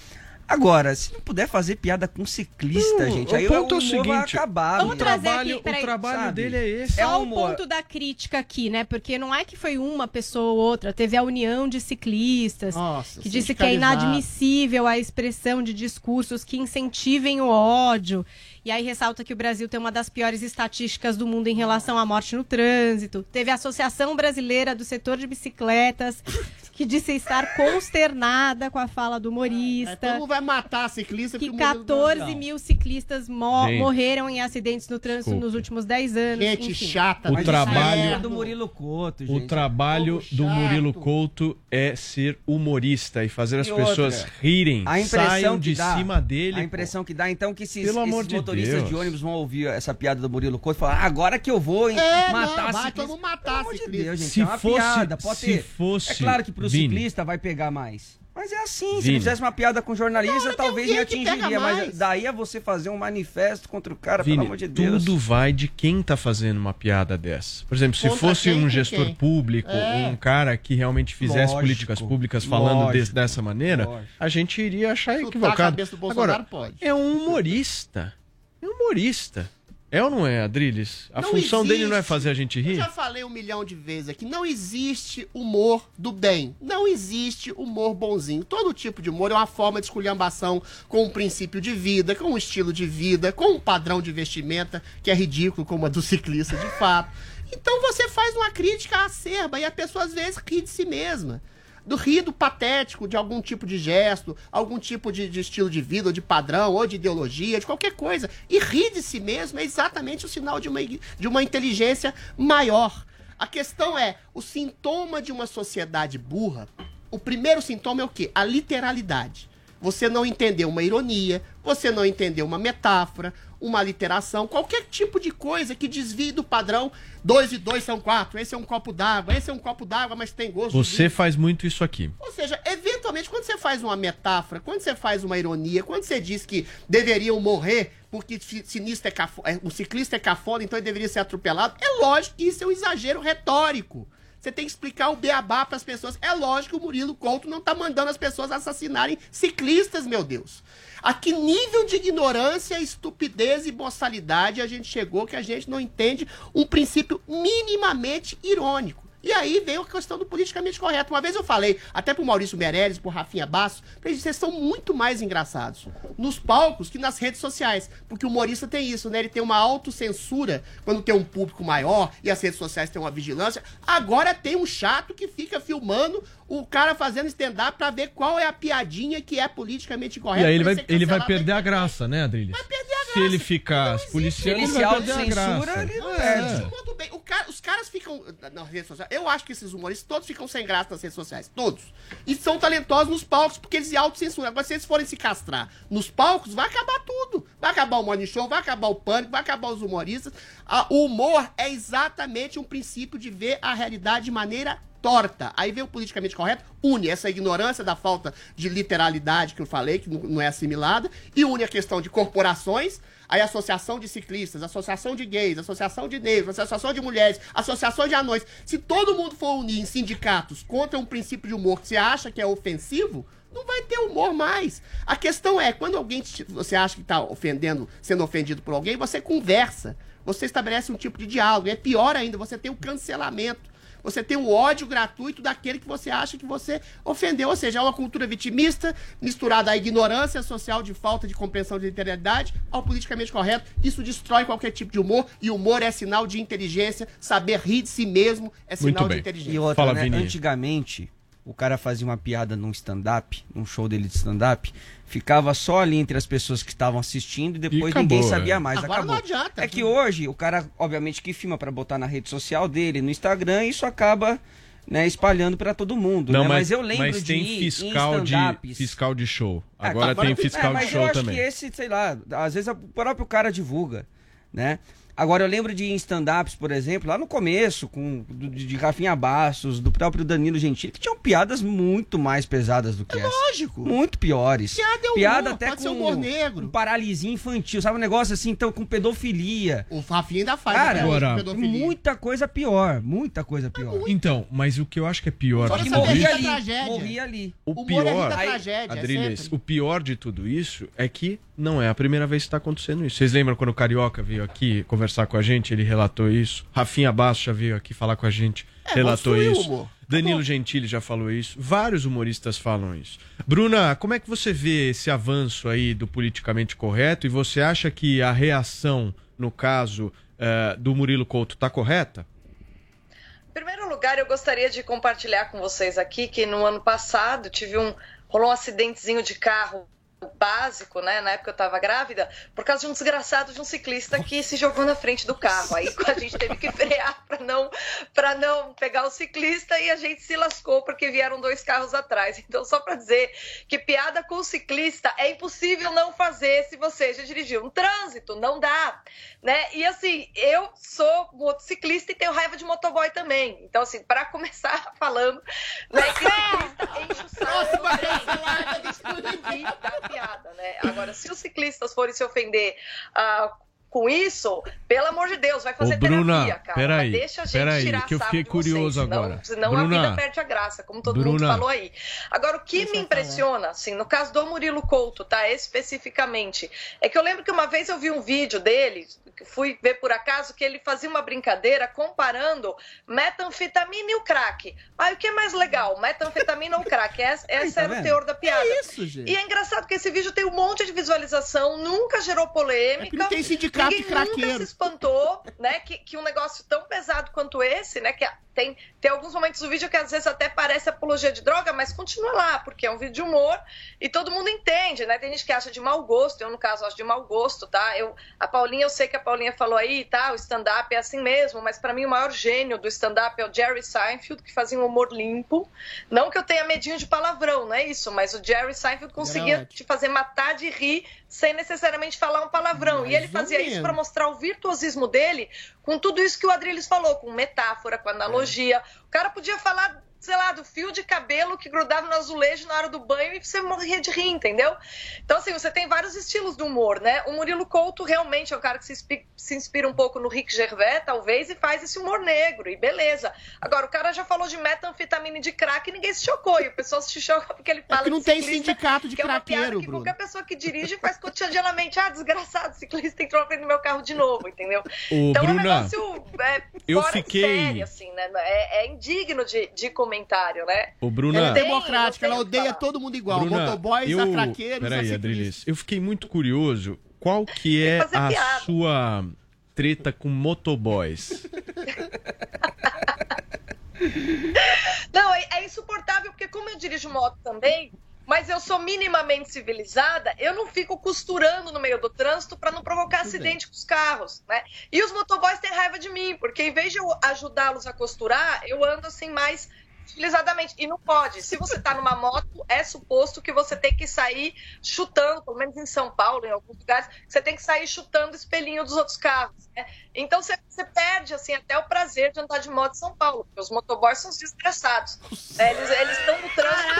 Agora, se não puder fazer piada com ciclista, Não, gente, o aí ponto é o humor vai seguinte, acabar. Vamos o trazer trabalho, aqui, peraí, o trabalho sabe? dele é esse. Só É o humor. ponto da crítica aqui, né? Porque não é que foi uma pessoa ou outra, teve a união de ciclistas, Nossa, que disse que é inadmissível a expressão de discursos que incentivem o ódio. E aí ressalta que o Brasil tem uma das piores estatísticas do mundo em relação à morte no trânsito. Teve a Associação Brasileira do Setor de Bicicletas, que disse estar consternada com a fala do É, humorista. todo mundo vai matar ciclista que porque o Murilo 14 não. mil ciclistas mo- Gente. morreram em acidentes no trânsito Desculpe. nos últimos 10 anos. Gente enfim. chata. O mas trabalho- é do Murilo Couto, O gente. trabalho povo do. Murilo Couto é ser humorista e fazer as E pessoas outra, rirem, A impressão de dá, cima dele. A impressão que dá, então, que esses, Pelo amor esses de motoristas Deus. de ônibus vão ouvir essa piada do Murilo Couto e falar, ah, agora que eu vou hein, É, matar não, vai ciclista. mundo matar Pelo amor de ciclista. Deus, gente, Se é uma fosse- piada, pode se ter. fosse, É claro que pro Vini. Ciclista vai pegar mais. Mas é assim, se Vini. ele fizesse uma piada com jornalista, talvez pega atingiria. Mas mais. daí é você fazer um manifesto contra o cara, Vini, pelo amor de Deus. tudo vai de quem tá fazendo uma piada dessa. Por exemplo, se Contra fosse quem, um gestor quem? público, É. um cara que realmente fizesse Lógico, políticas públicas falando lógico, des- dessa maneira, a gente iria achar Chutar a equivocado. Bolsonaro Agora, pode. é um humorista. É um humorista. É ou não é, Adriles? A Não função dele não é existe. fazer a gente Eu rir? já falei um milhão de vezes aqui, não existe humor do bem. Não existe humor bonzinho. Todo tipo de humor é uma forma de esculhambação com um princípio de vida, com um estilo de vida, com um padrão de vestimenta que é ridículo, como a do ciclista de fato. Então você faz uma crítica acerba e a pessoa às vezes ri de si mesma. Do rido patético de algum tipo de gesto, algum tipo de, de estilo de vida, ou de padrão, ou de ideologia, de qualquer coisa. E rir de si mesmo é exatamente o sinal de uma, de uma inteligência maior. A questão é, o sintoma de uma sociedade burra, o primeiro sintoma é o quê? A literalidade. Você não entendeu uma ironia, você não entendeu uma metáfora, uma literação, qualquer tipo de coisa que desvie do padrão. Dois e dois são quatro, esse é um copo d'água, esse é um copo d'água, mas tem gosto de Você faz muito isso aqui. ou seja, eventualmente, quando você faz uma metáfora, quando você faz uma ironia, quando você diz que deveriam morrer porque sinistro é cafo- é, o ciclista é cafona, então ele deveria ser atropelado, é lógico que isso é um exagero retórico. Você tem que explicar o beabá para as pessoas. É lógico que o Murilo Couto não tá mandando as pessoas assassinarem ciclistas, meu Deus. A que nível de ignorância, estupidez e boçalidade a gente chegou que a gente não entende um princípio minimamente irônico. E aí veio a questão do politicamente correto. Uma vez eu falei, até pro Maurício Meirelles, pro Rafinha Basso, eles, vocês são muito mais engraçados nos palcos que nas redes sociais. Porque o humorista tem isso, né? Ele tem uma autocensura quando tem um público maior e as redes sociais têm uma vigilância. Agora tem um chato que fica filmando o cara fazendo stand-up pra ver qual é a piadinha que é politicamente E correta. aí ele vai, ele vai perder a graça, né, Adriles? Vai perder a graça. Se ele ficar se policiando, Ele vai perder a graça. ele É. Tudo bem. Cara- os caras ficam nas redes sociais. Eu acho que esses humoristas todos ficam sem graça nas redes sociais. Todos. E são talentosos nos palcos porque eles se autocensuram. Agora, se eles forem se castrar nos palcos, vai acabar tudo. Vai acabar o Morning Show, vai acabar o pânico, vai acabar os humoristas. O humor é exatamente um princípio de ver a realidade de maneira torta. Aí vem o politicamente correto, une essa ignorância da falta de literalidade que eu falei, que não é assimilada, e une a questão de corporações, aí associação de ciclistas, associação de gays, associação de negros, associação de mulheres, associação de anões. Se todo mundo for unir em sindicatos contra um princípio de humor que você acha que é ofensivo, não vai ter humor mais. A questão é, quando alguém te- você acha que está ofendendo, sendo ofendido por alguém, você conversa. Você estabelece um tipo de diálogo. É pior ainda, você tem o cancelamento. Você tem o ódio gratuito daquele que você acha que você ofendeu. Ou seja, é uma cultura vitimista misturada à ignorância social de falta de compreensão de literalidade ao politicamente correto. Isso destrói qualquer tipo de humor. E humor é sinal de inteligência. Saber rir de si mesmo é sinal de inteligência. E outra, né? Antigamente, o cara fazia uma piada num stand-up, num show dele de stand-up, ficava só ali entre as pessoas que estavam assistindo e depois acabou, ninguém sabia é. mais. Agora acabou. não adianta. É que hoje, o cara, obviamente, que filma pra botar na rede social dele, no Instagram, isso acaba né, espalhando pra todo mundo. Não, né? mas, eu lembro mas de tem fiscal de, fiscal de show. É, Agora tá, tem agora- fiscal é, mas de show eu acho também. que esse, sei lá, às vezes o próprio cara divulga, né? Agora eu lembro de stand-ups, por exemplo, lá no começo, com do- de, de Rafinha Bastos, do próprio Danilo Gentili, que tinham piadas muito mais pesadas do que essa. Lógico. Muito piores. Piada é humor, Piada até pode com ser humor negro. com paralisia infantil, sabe? Um negócio assim, então, com pedofilia. O Rafinha ainda faz Cara, agora- pedofilia. muita coisa pior, muita coisa pior. Então, mas o que eu acho que é pior Só que isso- ali, tragédia. morria ali. O Humor é pior, da tragédia, é Adriles, o pior de tudo isso é que não é a primeira vez que está acontecendo isso. Vocês lembram quando o Carioca veio aqui conversar com a gente, ele relatou isso. Rafinha Bastos já veio aqui falar com a gente, É, relatou isso. humor. Danilo Gentili já falou isso. Vários humoristas falam isso. Bruna, como é que você vê esse avanço aí do politicamente correto? E você acha que a reação, no caso eh, do Murilo Couto, está correta? Em primeiro lugar, eu gostaria de compartilhar com vocês aqui que no ano passado tive um rolou um acidentezinho de carro básico, né? Na época eu tava grávida, por causa de um desgraçado de um ciclista que se jogou na frente do carro. Aí a gente teve que frear para não para não pegar o ciclista e a gente se lascou porque vieram dois carros atrás. Então só para dizer que piada com o ciclista é impossível não fazer se você já dirigiu um trânsito, não dá, né? E assim, eu sou motociclista e tenho raiva de motoboy também. Então assim, para começar falando, né, que ciclista enche o saco, piada, né? Agora, se os ciclistas forem se ofender ah, com isso, pelo amor de Deus, vai fazer Ô, Bruna, terapia, cara. peraí, Deixa a gente peraí, tirar que eu fiquei vocês, curioso senão- agora. Senão Bruna, a vida perde a graça, como todo mundo Bruna. falou aí. Agora, o que me impressiona, assim, no caso do Murilo Couto, tá, especificamente, é que eu lembro que uma vez eu vi um vídeo dele, que fui ver por acaso, que ele fazia uma brincadeira comparando metanfetamina e o crack. Ah, e o que é mais legal, metanfetamina ou crack? Esse, esse tá era o teor da piada. É isso, gente. E é engraçado que esse vídeo tem um monte de visualização, nunca gerou polêmica. É não tem sindicato ninguém de craqueiro. nunca se espantou, né? Que, que um negócio tão pesado quanto esse, né? Que tem, tem alguns momentos do vídeo que às vezes até parece apologia de droga, mas continua lá, porque é um vídeo de humor e todo mundo entende, né? Tem gente que acha de mau gosto, eu no caso acho de mau gosto, tá? Eu, a Paulinha, eu sei que a Paulinha falou aí, tá? O stand-up é assim mesmo, mas pra mim o maior gênio do stand-up é o Jerry Seinfeld, que fazia um humor limpo. Não que eu tenha medinho de palavrão, não é isso, mas o Jerry Seinfeld conseguia te fazer matar de rir sem necessariamente falar um palavrão. e ele fazia isso pra mostrar o virtuosismo dele com tudo isso que o Adriles falou, com metáfora, com analogia. O cara podia falar, sei lá, do fio de cabelo que grudava no azulejo na hora do banho e você morria de rir, entendeu? Então, assim, você tem vários estilos do humor, né? O Murilo Couto realmente é um cara que se, se inspira um pouco no Rick Gervais, talvez, e faz esse humor negro, e beleza. Agora, o cara já falou de metanfetamina e de crack e ninguém se chocou, e o pessoal se choca porque ele fala É que não de tem sindicato de que é uma craqueiro, que Bruno. qualquer pessoa que dirige faz cotidianamente. Ah, desgraçado, o ciclista entrou na frente do meu carro de novo, entendeu? Ô, então é um Bruna, negócio é, eu fora fiquei- de série, assim, né? É, é indigno de, de comentário, né? Ô, Bruna. Ela é democrática, ela o odeia todo mundo igual. Bruna, Motoboys, eu... a craqueiros, a Peraí. Adriles, eu fiquei muito curioso. Qual que é a piada. sua treta com motoboys? Não, é, é insuportável, porque como eu dirijo moto também, mas eu sou minimamente civilizada, eu não fico costurando no meio do trânsito para não provocar acidente com os carros, né? E os motoboys têm raiva de mim, porque em vez de eu ajudá-los a costurar, eu ando assim mais civilizadamente. E não pode. Se você tá numa moto, é suposto que você tem que sair chutando, pelo menos em São Paulo, em alguns lugares, você tem que sair chutando o espelhinho dos outros carros. né? Então você, você perde assim até o prazer de andar de moto em São Paulo, porque os motoboys são os desgraçados. né? Eles eles estão no trânsito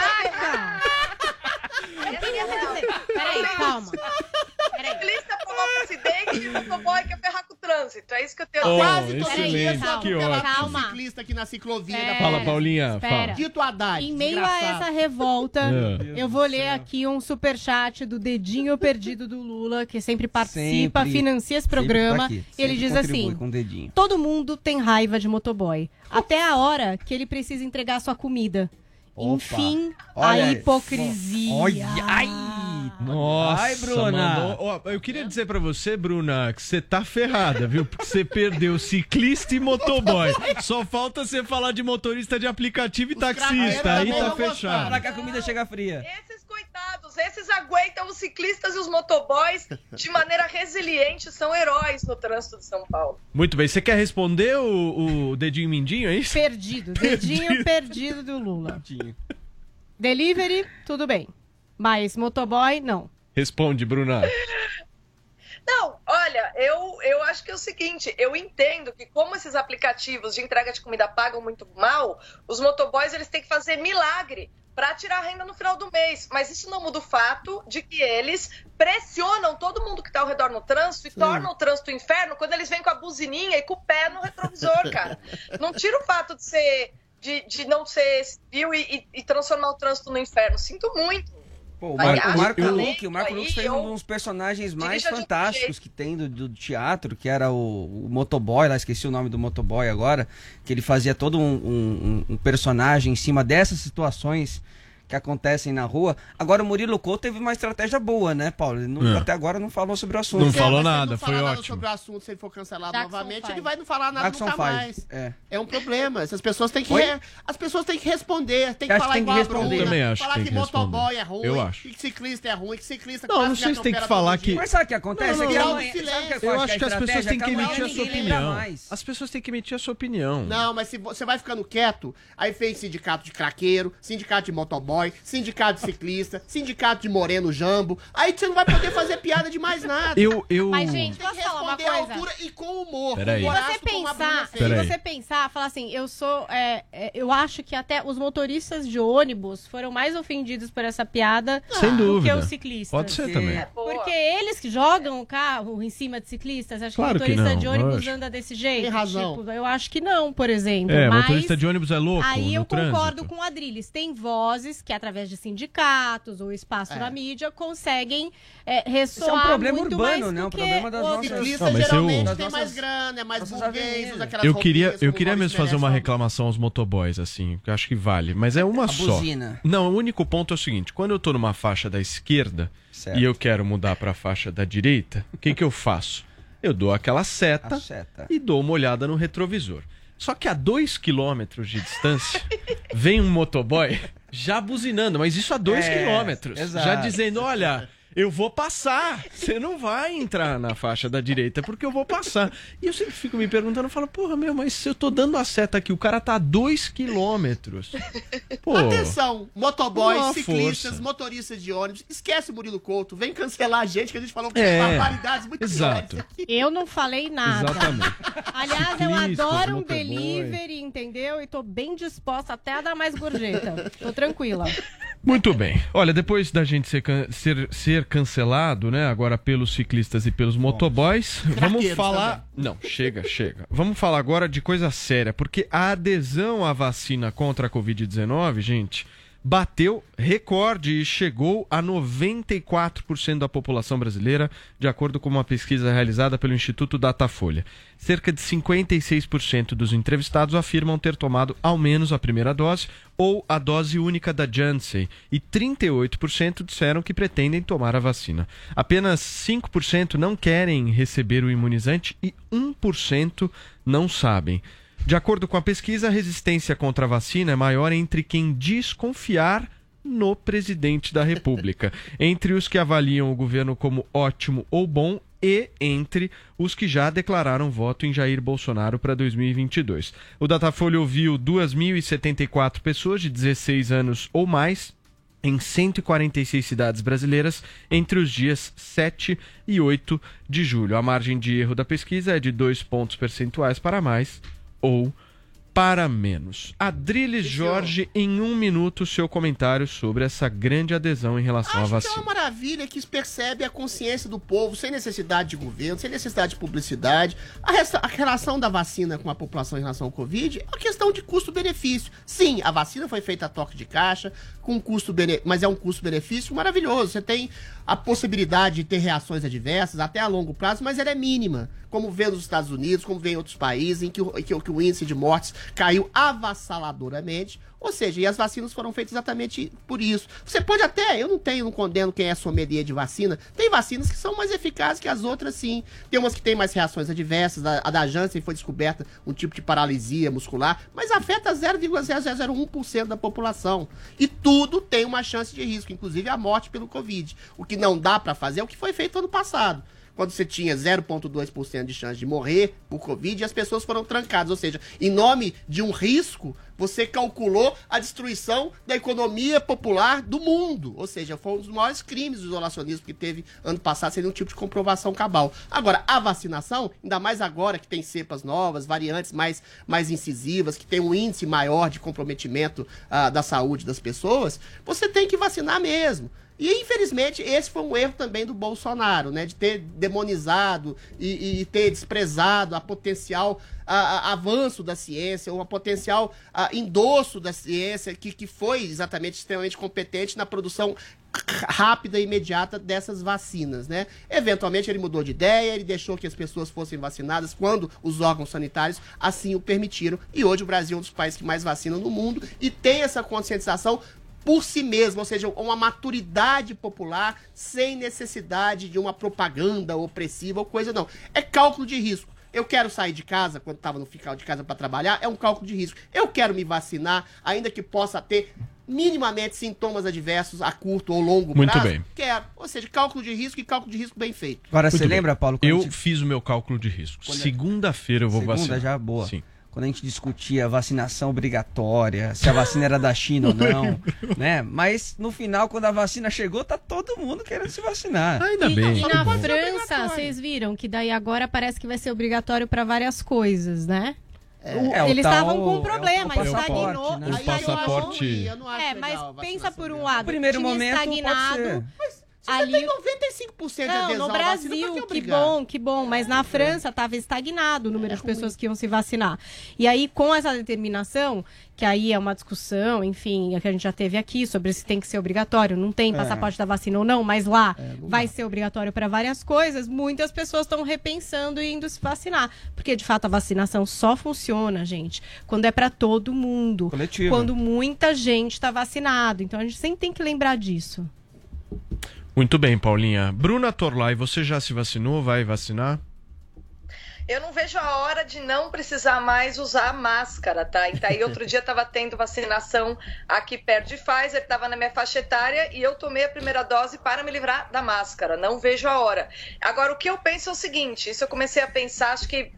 Peraí, calma. O ciclista provoca acidente e o motoboy quer ferrar com o trânsito. É isso que eu tenho Oh, Quase todo dia calma, que pela calma. ciclista aqui na ciclovia. Da Fala, Paulinha, Espera. fala. Dito Haddad. Em meio a desgraçado. essa revolta, É. eu vou ler aqui um superchat do dedinho perdido do Lula, que sempre participa, Sempre- financia esse tá programa. aqui, Ele diz assim: Com o dedinho. todo mundo tem raiva de motoboy. Até a hora que ele precisa entregar sua comida. Opa. Enfim, Olha a hipocrisia. Olha, ai! Nossa, Ai, Bruna. Ó, eu queria dizer pra você, Bruna, que você tá ferrada, viu? Porque você perdeu ciclista e motoboy. Só falta você falar de motorista de aplicativo e taxista. craqueiros Aí tá fechado. Para que a comida chega fria. Esses coitados, esses aguentam os ciclistas e os motoboys de maneira resiliente, são heróis no trânsito de São Paulo. Muito bem, você quer responder o, o dedinho mindinho, é isso? Perdido, dedinho perdido do Lula. Delivery, tudo bem. Mas motoboy, não. Responde, Bruna. Não, olha, eu, eu acho que é o seguinte, eu entendo que como esses aplicativos de entrega de comida pagam muito mal, os motoboys eles têm que fazer milagre para tirar a renda no final do mês. Mas isso não muda o fato de que eles pressionam todo mundo que está ao redor no trânsito e tornam o trânsito um inferno quando eles vêm com a buzininha e com o pé no retrovisor, cara. Não tira o fato de ser de, de não ser civil e, e- e transformar o trânsito no inferno. Sinto muito. Pô, o Marco, o Marco que Luque, o Marco Luque fez eu- um dos personagens mais fantásticos que tem do, do teatro, que era o, o motoboy, lá esqueci o nome do motoboy agora, que ele fazia todo um, um- um personagem em cima dessas situações que acontecem na rua. Agora o Murilo Couto teve uma estratégia boa, né, Paulo? Não- É. Até agora não falou sobre o assunto. Não falou Se ele nada, não foi falar nada ótimo. sobre o assunto, se ele for cancelado Jackson novamente, Five. ele vai não falar nada Jackson nunca Five, mais. é. É um problema. As pessoas têm que re- as pessoas têm que responder, tem que falar que tem que igual a responder. Bruna, também acho que falar que, que motoboy é ruim, Eu acho. que ciclista é ruim, que ciclista Não, quase não sei se tem que falar que-. Mas sabe o que acontece? Não, não, que não. que Eu acho que as pessoas têm que emitir a sua opinião. As pessoas têm que emitir a sua opinião. Não, mas se você vai ficando quieto, aí fez sindicato de craqueiro, sindicato de motoboy, sindicato de ciclista, sindicato de moreno jambo. Aí você não vai poder fazer piada de mais nada. Eu, eu... Mas, gente, Tem que posso falar uma responder à coisa? altura e com humor. Peraí. com você pensar, se você pensar, falar assim, eu sou, é, é, eu acho que até os motoristas de ônibus foram mais ofendidos por essa piada Sem do que dúvida. os ciclistas. Pode ser Porque- também. É. Porque eles que jogam o carro em cima de ciclistas, acho Claro que que o motorista não, de ônibus anda desse jeito. Tem razão. Tipo, eu acho que não, por exemplo. É, mas motorista de ônibus é louco Aí no eu concordo trânsito. com o Adriles. Tem vozes que, através de sindicatos ou espaço É. na mídia, conseguem é, ressoar Isso é um problema muito urbano, mais né? do Um que problema das nossas- Ciclista Não, geralmente eu- tem mais grana, é mais burguês, usa aquelas Eu queria, eu queria mesmo fazer uma reclamação aos motoboys, assim, que eu acho que vale. Mas é uma A só. buzina. Não, o único ponto é o seguinte: quando eu tô numa faixa da esquerda Certo. e eu quero mudar pra faixa da direita, o que, que eu faço? Eu dou aquela seta, A seta. e dou uma olhada no retrovisor. Só que a dois quilômetros de distância vem um motoboy já buzinando, mas isso a dois É, quilômetros. exato. Já dizendo: olha. Eu vou passar. Você não vai entrar na faixa da direita porque eu vou passar. E eu sempre fico me perguntando, eu falo, porra, meu, mas se eu tô dando a seta aqui, o cara tá a dois quilômetros. Pô, Atenção, motoboys, ciclistas, força. motoristas de ônibus. Esquece o Murilo Couto, vem cancelar a gente, que a gente falou É, barbaridades muito exato. Eu não falei nada. exatamente. Aliás, eu Ciclistas, adoro um delivery, entendeu? E tô bem disposta até a dar mais gorjeta. Tô tranquila. Muito bem. Olha, depois da gente ser, can- ser, ser cancelado, né, agora pelos ciclistas e pelos motoboys, vamos falar. Não, chega, chega. Vamos falar agora de coisa séria, porque a adesão à vacina contra a Covid-19, gente, bateu recorde e chegou a 94% da população brasileira, de acordo com uma pesquisa realizada pelo Instituto Datafolha. Cerca de 56% dos entrevistados afirmam ter tomado ao menos a primeira dose ou a dose única da Janssen e 38% disseram que pretendem tomar a vacina. Apenas 5% não querem receber o imunizante e 1% não sabem. De acordo com a pesquisa, a resistência contra a vacina é maior entre quem diz confiar no presidente da República, entre os que avaliam o governo como ótimo ou bom e entre os que já declararam voto em Jair Bolsonaro para 2022. O Datafolha ouviu 2.074 pessoas de 16 anos ou mais em 146 cidades brasileiras entre os dias 7 e 8 de julho. A margem de erro da pesquisa é de 2 pontos percentuais para mais ou para menos. Adriles Jorge, em um minuto, seu comentário sobre essa grande adesão em relação à Acho que é vacina. uma maravilha que percebe a consciência do povo, sem necessidade de governo, sem necessidade de publicidade. A, resta- a relação da vacina com a população em relação ao Covid é uma questão de custo-benefício. Sim, a vacina foi feita a toque de caixa, com custo mas é um custo-benefício maravilhoso. Você tem a possibilidade de ter reações adversas, até a longo prazo, mas ela é mínima. Como vê nos Estados Unidos, como vê em outros países, em que o, que que o índice de mortes caiu avassaladoramente. Ou seja, e as vacinas foram feitas exatamente por isso. Você pode até, eu não tenho, não condeno quem é sommelier de vacina. Tem vacinas que são mais eficazes que as outras, sim. Tem umas que têm mais reações adversas. A, a da Janssen foi descoberta um tipo de paralisia muscular, mas afeta 0,0001% da população. E tudo tem uma chance de risco, inclusive a morte pelo Covid. O que não dá para fazer é o que foi feito ano passado quando você tinha 0,2% de chance de morrer por Covid e as pessoas foram trancadas. Ou seja, em nome de um risco, você calculou a destruição da economia popular do mundo. Ou seja, foi um dos maiores crimes do isolacionismo que teve ano passado, sem nenhum tipo de comprovação cabal. Agora, a vacinação, ainda mais agora que tem cepas novas, variantes mais, mais incisivas, que tem um índice maior de comprometimento ah, da saúde das pessoas, você tem que vacinar mesmo. E infelizmente esse foi um erro também do Bolsonaro, né? De ter demonizado e, e ter desprezado a potencial a- a- avanço da ciência, ou a potencial a, endosso da ciência, que, que foi exatamente extremamente competente na produção rápida e imediata dessas vacinas, né? Eventualmente ele mudou de ideia, ele deixou que as pessoas fossem vacinadas quando os órgãos sanitários assim o permitiram. E hoje o Brasil é um dos países que mais vacinam no mundo e tem essa conscientização por si mesma, ou seja, uma maturidade popular sem necessidade de uma propaganda opressiva ou coisa não. É cálculo de risco. Eu quero sair de casa, quando estava no ficar de casa para trabalhar, é um cálculo de risco. Eu quero me vacinar, ainda que possa ter minimamente sintomas adversos a curto ou longo Muito prazo. bem. Quero. Ou seja, cálculo de risco e cálculo de risco bem feito. Agora, Muito você bem. lembra, Paulo? Eu gente- fiz o meu cálculo de risco. Segunda-feira eu vou Segunda vacinar. já boa. Sim. Quando a gente discutia vacinação obrigatória, se a vacina era da China ou não, né? Mas no final, quando a vacina chegou, tá todo mundo querendo se vacinar. Ainda e, bem. e na pode França, vocês viram que daí agora parece que vai ser obrigatório para várias coisas, né? É, o eles estavam com é um problema, é estagnou. né? O Aí eu acho passaporte- ruim, eu não acho É, legal mas a pensa por um lado. No primeiro momento, pode estagnado. ser. Se você ali- tem 95% de Não, adesão no à vacina, Brasil, que obrigar? bom, que bom. Mas na França estava estagnado o número de pessoas que iam se vacinar. E aí, com essa determinação, que aí é uma discussão, enfim, que a gente já teve aqui sobre se tem que ser obrigatório, não tem passaporte da vacina ou não, mas lá vai ser obrigatório para várias coisas, muitas pessoas estão repensando e indo se vacinar. Porque, de fato, a vacinação só funciona, gente, quando é para todo mundo. Coletivo. Quando muita gente está vacinado. Então, a gente sempre tem que lembrar disso. Muito bem, Paulinha. Bruna Torlai, você já se vacinou? Vai vacinar? Eu não vejo a hora de não precisar mais usar máscara, tá? E tá outro dia tava tendo vacinação aqui perto de Pfizer, tava na minha faixa etária e eu tomei a primeira dose para me livrar da máscara. Não vejo a hora. Agora, o que eu penso é o seguinte: isso eu comecei a pensar, acho que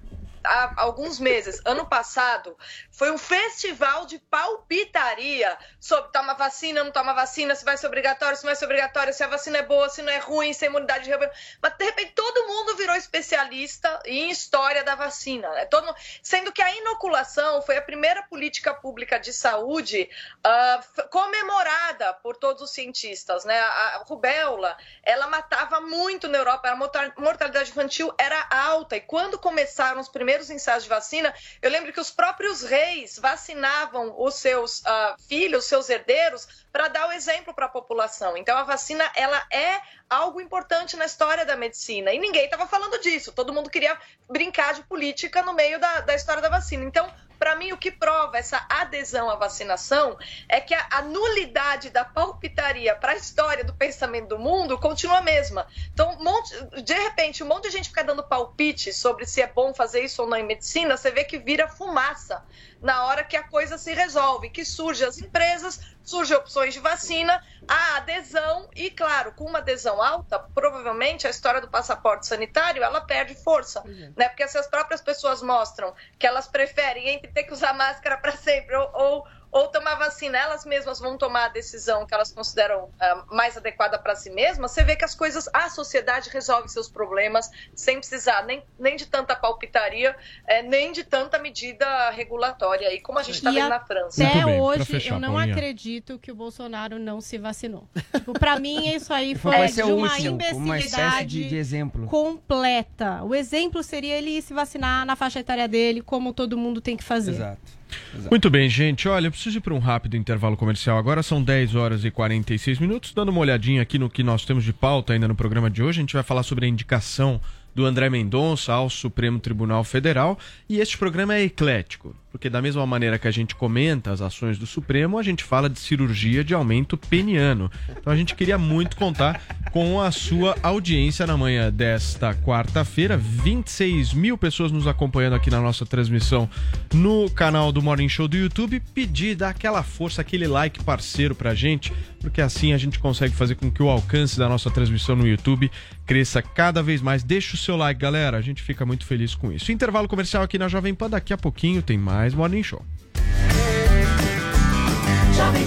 há alguns meses. Ano passado, foi um festival de palpitaria sobre toma vacina, não toma vacina, se vai ser obrigatório, se não vai ser obrigatório, se a vacina é boa, se não é ruim, se a imunidade de rebanho. Mas, de repente, todo mundo virou especialista em história da vacina. Né? Todo Sendo que a inoculação foi a primeira política pública de saúde f- comemorada por todos os cientistas. Né? A, rubéola, ela matava muito na Europa, a morta- mortalidade infantil era alta. E quando começaram os primeiros ensaios de vacina, eu lembro que os próprios reis vacinavam os seus ah, filhos, seus herdeiros, para dar o exemplo para a população. Então a vacina ela é algo importante na história da medicina e ninguém estava falando disso. Todo mundo queria brincar de política no meio da, da história da vacina. Então para mim, o que prova essa adesão à vacinação é que a, a nulidade da palpitaria para a história do pensamento do mundo continua a mesma. Então, um monte- de repente, um monte de gente fica dando palpite sobre se é bom fazer isso ou não em medicina, você vê que vira fumaça na hora que a coisa se resolve, que surgem as empresas, surgem opções de vacina, a adesão e, claro, com uma adesão alta, provavelmente a história do passaporte sanitário ela perde força, né? Porque se as próprias pessoas mostram que elas preferem entre ter que usar máscara para sempre ou, ou, ou tomar vacina, elas mesmas vão tomar a decisão que elas consideram ah, mais adequada para si mesmas, você vê que as coisas, a sociedade resolve seus problemas sem precisar nem, nem de tanta palpitaria, eh, nem de tanta medida regulatória aí, como a gente está vendo a- na França. Até bem, hoje, fechar, eu não Paulinha. acredito que o Bolsonaro não se vacinou. Tipo, pra mim, isso aí foi Vai de uma último, como uma imbecilidade de, de exemplo. completa. O exemplo seria ele ir se vacinar na faixa etária dele, como todo mundo tem que fazer. Exato. Exato. Muito bem, gente. Olha, eu preciso ir para um rápido intervalo comercial. Agora são 10 horas e 46 minutos. Dando uma olhadinha aqui no que nós temos de pauta ainda no programa de hoje, a gente vai falar sobre a indicação do André Mendonça ao Supremo Tribunal Federal. E este programa é eclético, porque da mesma maneira que a gente comenta as ações do Supremo, a gente fala de cirurgia de aumento peniano. Então a gente queria muito contar com a sua audiência na manhã desta quarta-feira. 26 mil pessoas nos acompanhando aqui na nossa transmissão no canal do Morning Show do YouTube. Pedir, dar aquela força, aquele like parceiro pra gente, porque assim a gente consegue fazer com que o alcance da nossa transmissão no YouTube cresça cada vez mais. Deixa o seu like, galera. A gente fica muito feliz com isso. Intervalo comercial aqui na Jovem Pan. Daqui a pouquinho tem mais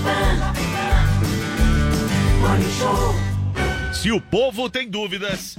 Pan. Morning Show. Se o povo tem dúvidas,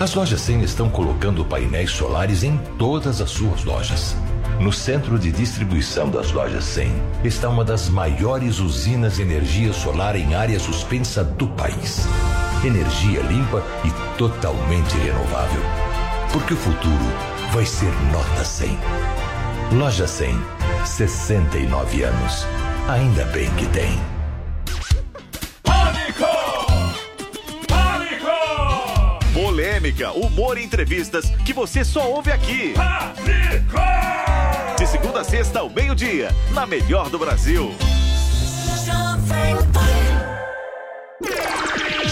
As lojas 100 estão colocando painéis solares em todas as suas lojas. No centro de distribuição das lojas 100 está uma das maiores usinas de energia solar em área suspensa do país. Energia limpa e totalmente renovável. Porque o futuro vai ser nota 100. Loja 100, 69 anos. Ainda bem que tem. Polêmica, humor e entrevistas que você só ouve aqui. De segunda a sexta ao meio-dia, na melhor do Brasil.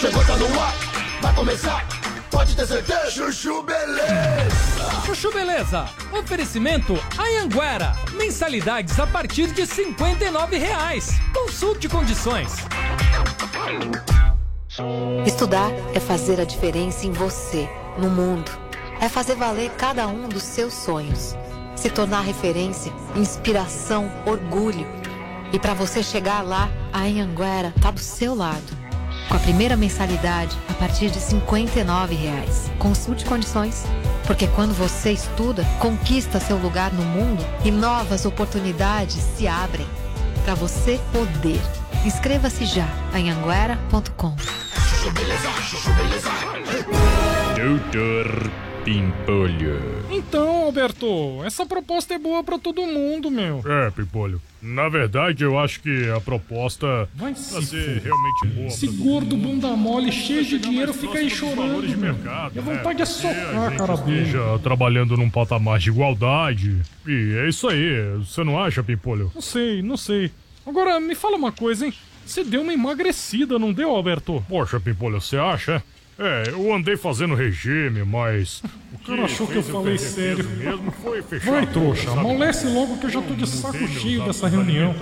Chegou, tá no ar, vai começar, pode ter certeza. Chuchu Beleza. Chuchu Beleza. Oferecimento Anhanguera. Mensalidades a partir de 59 reais. Consulte condições. Estudar é fazer a diferença em você, no mundo. É fazer valer cada um dos seus sonhos. Se tornar referência, inspiração, orgulho. E para você chegar lá, a Anhanguera tá do seu lado. Com a primeira mensalidade a partir de 59 reais. Consulte condições. Porque quando você estuda, conquista seu lugar no mundo e novas oportunidades se abrem. Para você poder. Inscreva-se já em anguera.com. Doutor Pimpolho. Então, Alberto, essa proposta é boa pra todo mundo, meu. É, Pimpolho. Na verdade, eu acho que a proposta Vai pra se ser realmente boa. Esse pra todo gordo mundo. bunda mole, cheio de dinheiro, fica aí chorando. de meu. mercado, Minha né? vontade é Porque socar cara dele. esteja trabalhando num patamar de igualdade. E é isso aí, você não acha, Pimpolho? Não sei, não sei. Agora, me fala uma coisa, hein? Você deu uma emagrecida, não deu, Alberto? Poxa, Pimpolho, você acha? É, eu andei fazendo regime, mas. O cara achou que eu falei sério. mesmo foi. Vai, trouxa, amolece logo que eu já tô de saco cheio dessa reunião.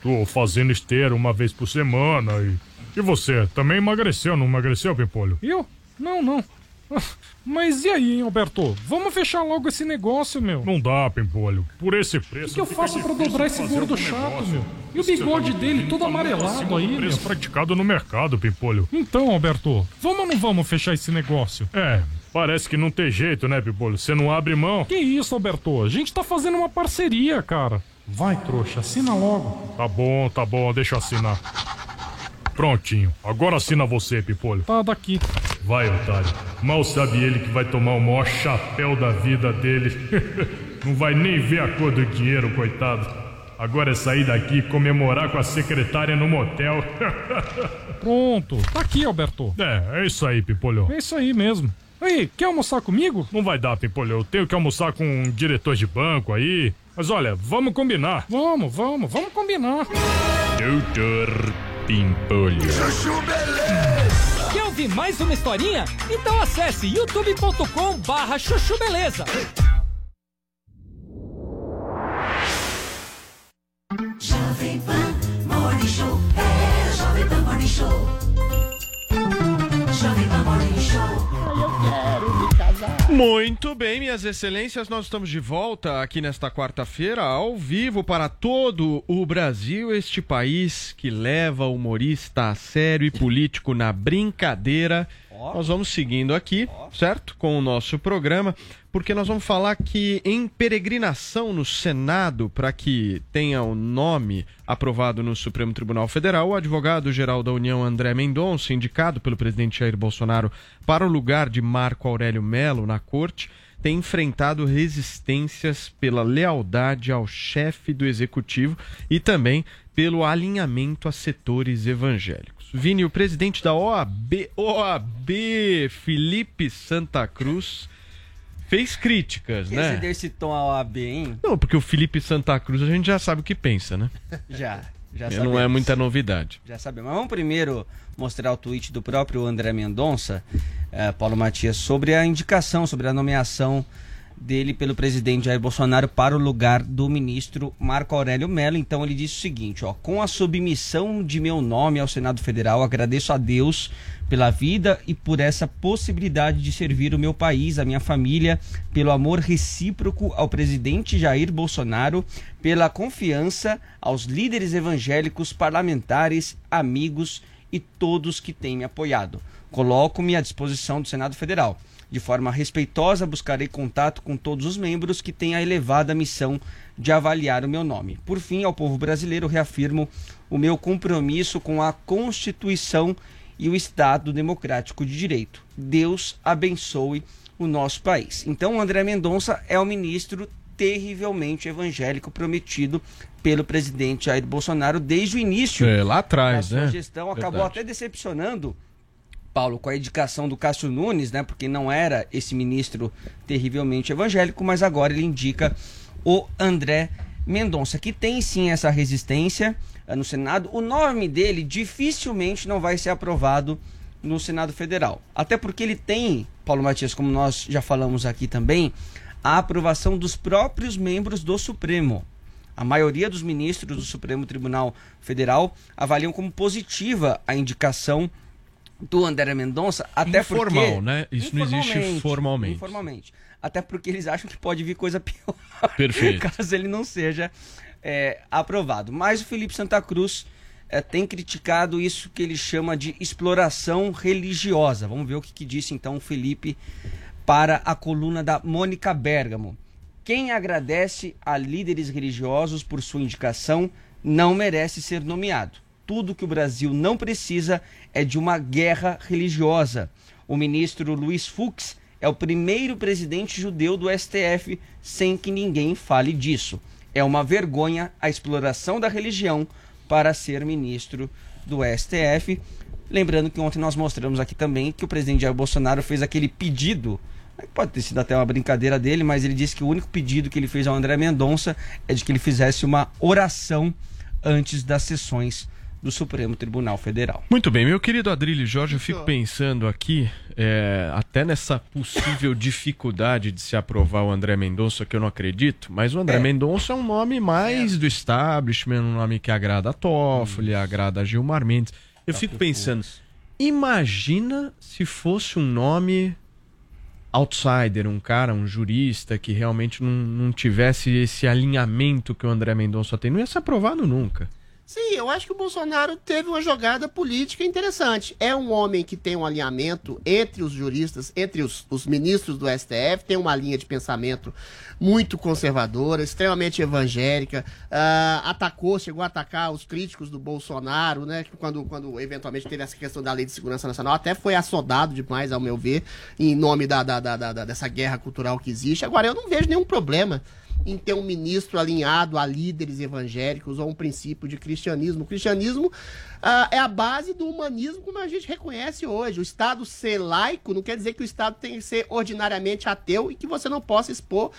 Tô fazendo esteira uma vez por semana e. E você, também emagreceu, não emagreceu, Pimpolho? Eu? Não, não. Mas e aí, hein, Alberto? Vamos fechar logo esse negócio, meu. Não dá, Pimpolho. Por esse preço. O que eu faço pra difícil dobrar esse gordo chato, negócio. meu? E o Você bigode tá dele todo amarelado do aí, preço meu? praticado no mercado, Pimpolho. Então, Alberto, vamos ou não vamos fechar esse negócio? É, parece que não tem jeito, né, Pimpolho? Você não abre mão. Que isso, Alberto? A gente tá fazendo uma parceria, cara. Vai, trouxa, assina logo. Tá bom, tá bom, deixa eu assinar. Prontinho. Agora assina você, Pimpolho. Tá daqui. Vai, otário. Mal sabe ele que vai tomar o maior chapéu da vida dele. Não vai nem ver a cor do dinheiro, coitado. Agora é sair daqui e comemorar com a secretária no motel. Pronto. Tá aqui, Alberto. É, é isso aí, Pimpolho. É isso aí mesmo. Aí, quer almoçar comigo? Não vai dar, Pimpolho. Eu tenho que almoçar com um diretor de banco aí. Mas olha, vamos combinar. Vamos, vamos, vamos combinar. Doutor Pimpolho. Quer ouvir mais uma historinha? Então acesse youtube.com barra chuchu beleza. Jovem Pan Morning Show. É Jovem Pan Morning Show. Muito bem, minhas excelências, nós estamos de volta aqui nesta quarta-feira, ao vivo para todo o Brasil, este país que leva humorista a sério e político na brincadeira. Nós vamos seguindo aqui, certo? Com o nosso programa, porque nós vamos falar que em peregrinação no Senado, para que tenha o nome aprovado no Supremo Tribunal Federal, o advogado-geral da União André Mendonça, indicado pelo presidente Jair Bolsonaro para o lugar de Marco Aurélio Melo na corte, tem enfrentado resistências pela lealdade ao chefe do executivo e também pelo alinhamento a setores evangélicos. Vini, o presidente da OAB, OAB Felipe Santa Cruz, fez críticas, Quem se né? deu esse tom ao AB, hein? Não, porque o Felipe Santa Cruz a gente já sabe o que pensa, né? Já, já Não sabemos. é muita novidade. Já sabemos. Mas vamos primeiro mostrar o tweet do próprio André Mendonça, eh, Paulo Matias, sobre a indicação, sobre a nomeação dele pelo presidente Jair Bolsonaro para o lugar do ministro Marco Aurélio Mello. Então ele disse o seguinte, ó, com a submissão de meu nome ao Senado Federal, agradeço a Deus pela vida e por essa possibilidade de servir o meu país, a minha família, pelo amor recíproco ao presidente Jair Bolsonaro, pela confiança aos líderes evangélicos, parlamentares, amigos e todos que têm me apoiado. Coloco-me à disposição do Senado Federal. De forma respeitosa, buscarei contato com todos os membros que têm a elevada missão de avaliar o meu nome. Por fim, ao povo brasileiro, reafirmo o meu compromisso com a Constituição e o Estado Democrático de Direito. Deus abençoe o nosso país. Então, André Mendonça é o ministro terrivelmente evangélico prometido pelo presidente Jair Bolsonaro desde o início É, lá atrás, da sua né? gestão. Acabou Verdade. até decepcionando, Paulo, com a indicação do Cássio Nunes, né? Porque não era esse ministro terrivelmente evangélico, mas agora ele indica o André Mendonça, que tem sim essa resistência eh, no Senado. O nome dele dificilmente não vai ser aprovado no Senado Federal. Até porque ele tem, Paulo Matias, como nós já falamos aqui também, a aprovação dos próprios membros do Supremo. A maioria dos ministros do Supremo Tribunal Federal avaliam como positiva a indicação do André Mendonça, até porque... Informal, né? Isso não existe formalmente. Informalmente. Até porque eles acham que pode vir coisa pior. Perfeito. caso ele não seja é, aprovado. Mas o Felipe Santa Cruz é, tem criticado isso que ele chama de exploração religiosa. Vamos ver o que, que disse então o Felipe para a coluna da Mônica Bergamo. Quem agradece a líderes religiosos por sua indicação não merece ser nomeado. Tudo que o Brasil não precisa é de uma guerra religiosa. O ministro Luiz Fux é o primeiro presidente judeu do STF sem que ninguém fale disso. É uma vergonha a exploração da religião para ser ministro do STF. Lembrando que ontem nós mostramos aqui também que o presidente Jair Bolsonaro fez aquele pedido. Pode ter sido até uma brincadeira dele, mas ele disse que o único pedido que ele fez ao André Mendonça é de que ele fizesse uma oração antes das sessões do Supremo Tribunal Federal. Muito bem, meu querido Adrilho Jorge, eu fico pensando aqui, é, até nessa possível dificuldade de se aprovar o André Mendonça, que eu não acredito, mas o André É. Mendonça é um nome mais do establishment, um nome que agrada a Toffoli, agrada a Gilmar Mendes. Eu fico pensando, imagina se fosse um nome outsider, um cara, um jurista que realmente não, não tivesse esse alinhamento que o André Mendonça tem. Não ia ser aprovado nunca. Sim, eu acho que o Bolsonaro teve uma jogada política interessante. É um homem que tem um alinhamento entre os juristas, entre os, os ministros do STF, tem uma linha de pensamento muito conservadora, extremamente evangélica, ah, atacou, chegou a atacar os críticos do Bolsonaro, né? Quando, quando eventualmente teve essa questão da Lei de Segurança Nacional, até foi assodado demais, ao meu ver, em nome da, da, da- da- dessa guerra cultural que existe. Agora, eu não vejo nenhum problema em ter um ministro alinhado a líderes evangélicos ou um princípio de cristianismo. O cristianismo ah, é a base do humanismo como a gente reconhece hoje. O Estado ser laico não quer dizer que o Estado tem que ser ordinariamente ateu e que você não possa expor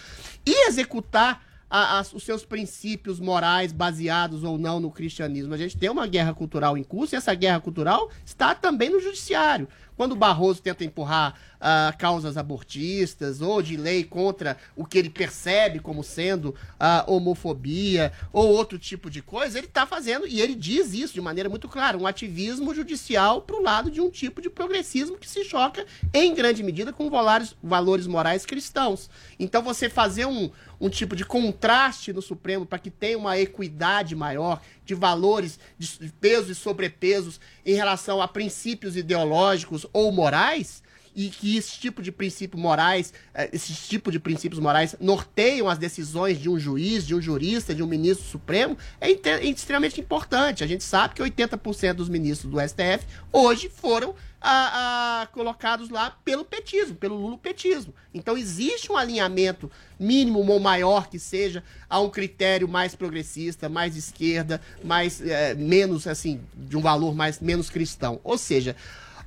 e executar a- as- os seus princípios morais baseados ou não no cristianismo. A gente tem uma guerra cultural em curso e essa guerra cultural está também no judiciário. Quando o Barroso tenta empurrar ah, causas abortistas ou de lei contra o que ele percebe como sendo a homofobia ou outro tipo de coisa, ele está fazendo, e ele diz isso de maneira muito clara, um ativismo judicial para o lado de um tipo de progressismo que se choca, em grande medida, com valores, valores morais cristãos. Então, você fazer um, um tipo de contraste no Supremo para que tenha uma equidade maior de valores, de pesos e sobrepesos em relação a princípios ideológicos ou morais, e que esse tipo de princípios morais, eh, esse tipo de princípios morais norteiam as decisões de um juiz, de um jurista, de um ministro supremo, é, é extremamente importante. A gente sabe que 80% dos ministros do STF hoje foram ah, ah, colocados lá pelo petismo, pelo lulopetismo. Então existe um alinhamento mínimo ou maior que seja a um critério mais progressista, mais esquerda, mais eh, menos assim de um valor mais menos cristão. Ou seja,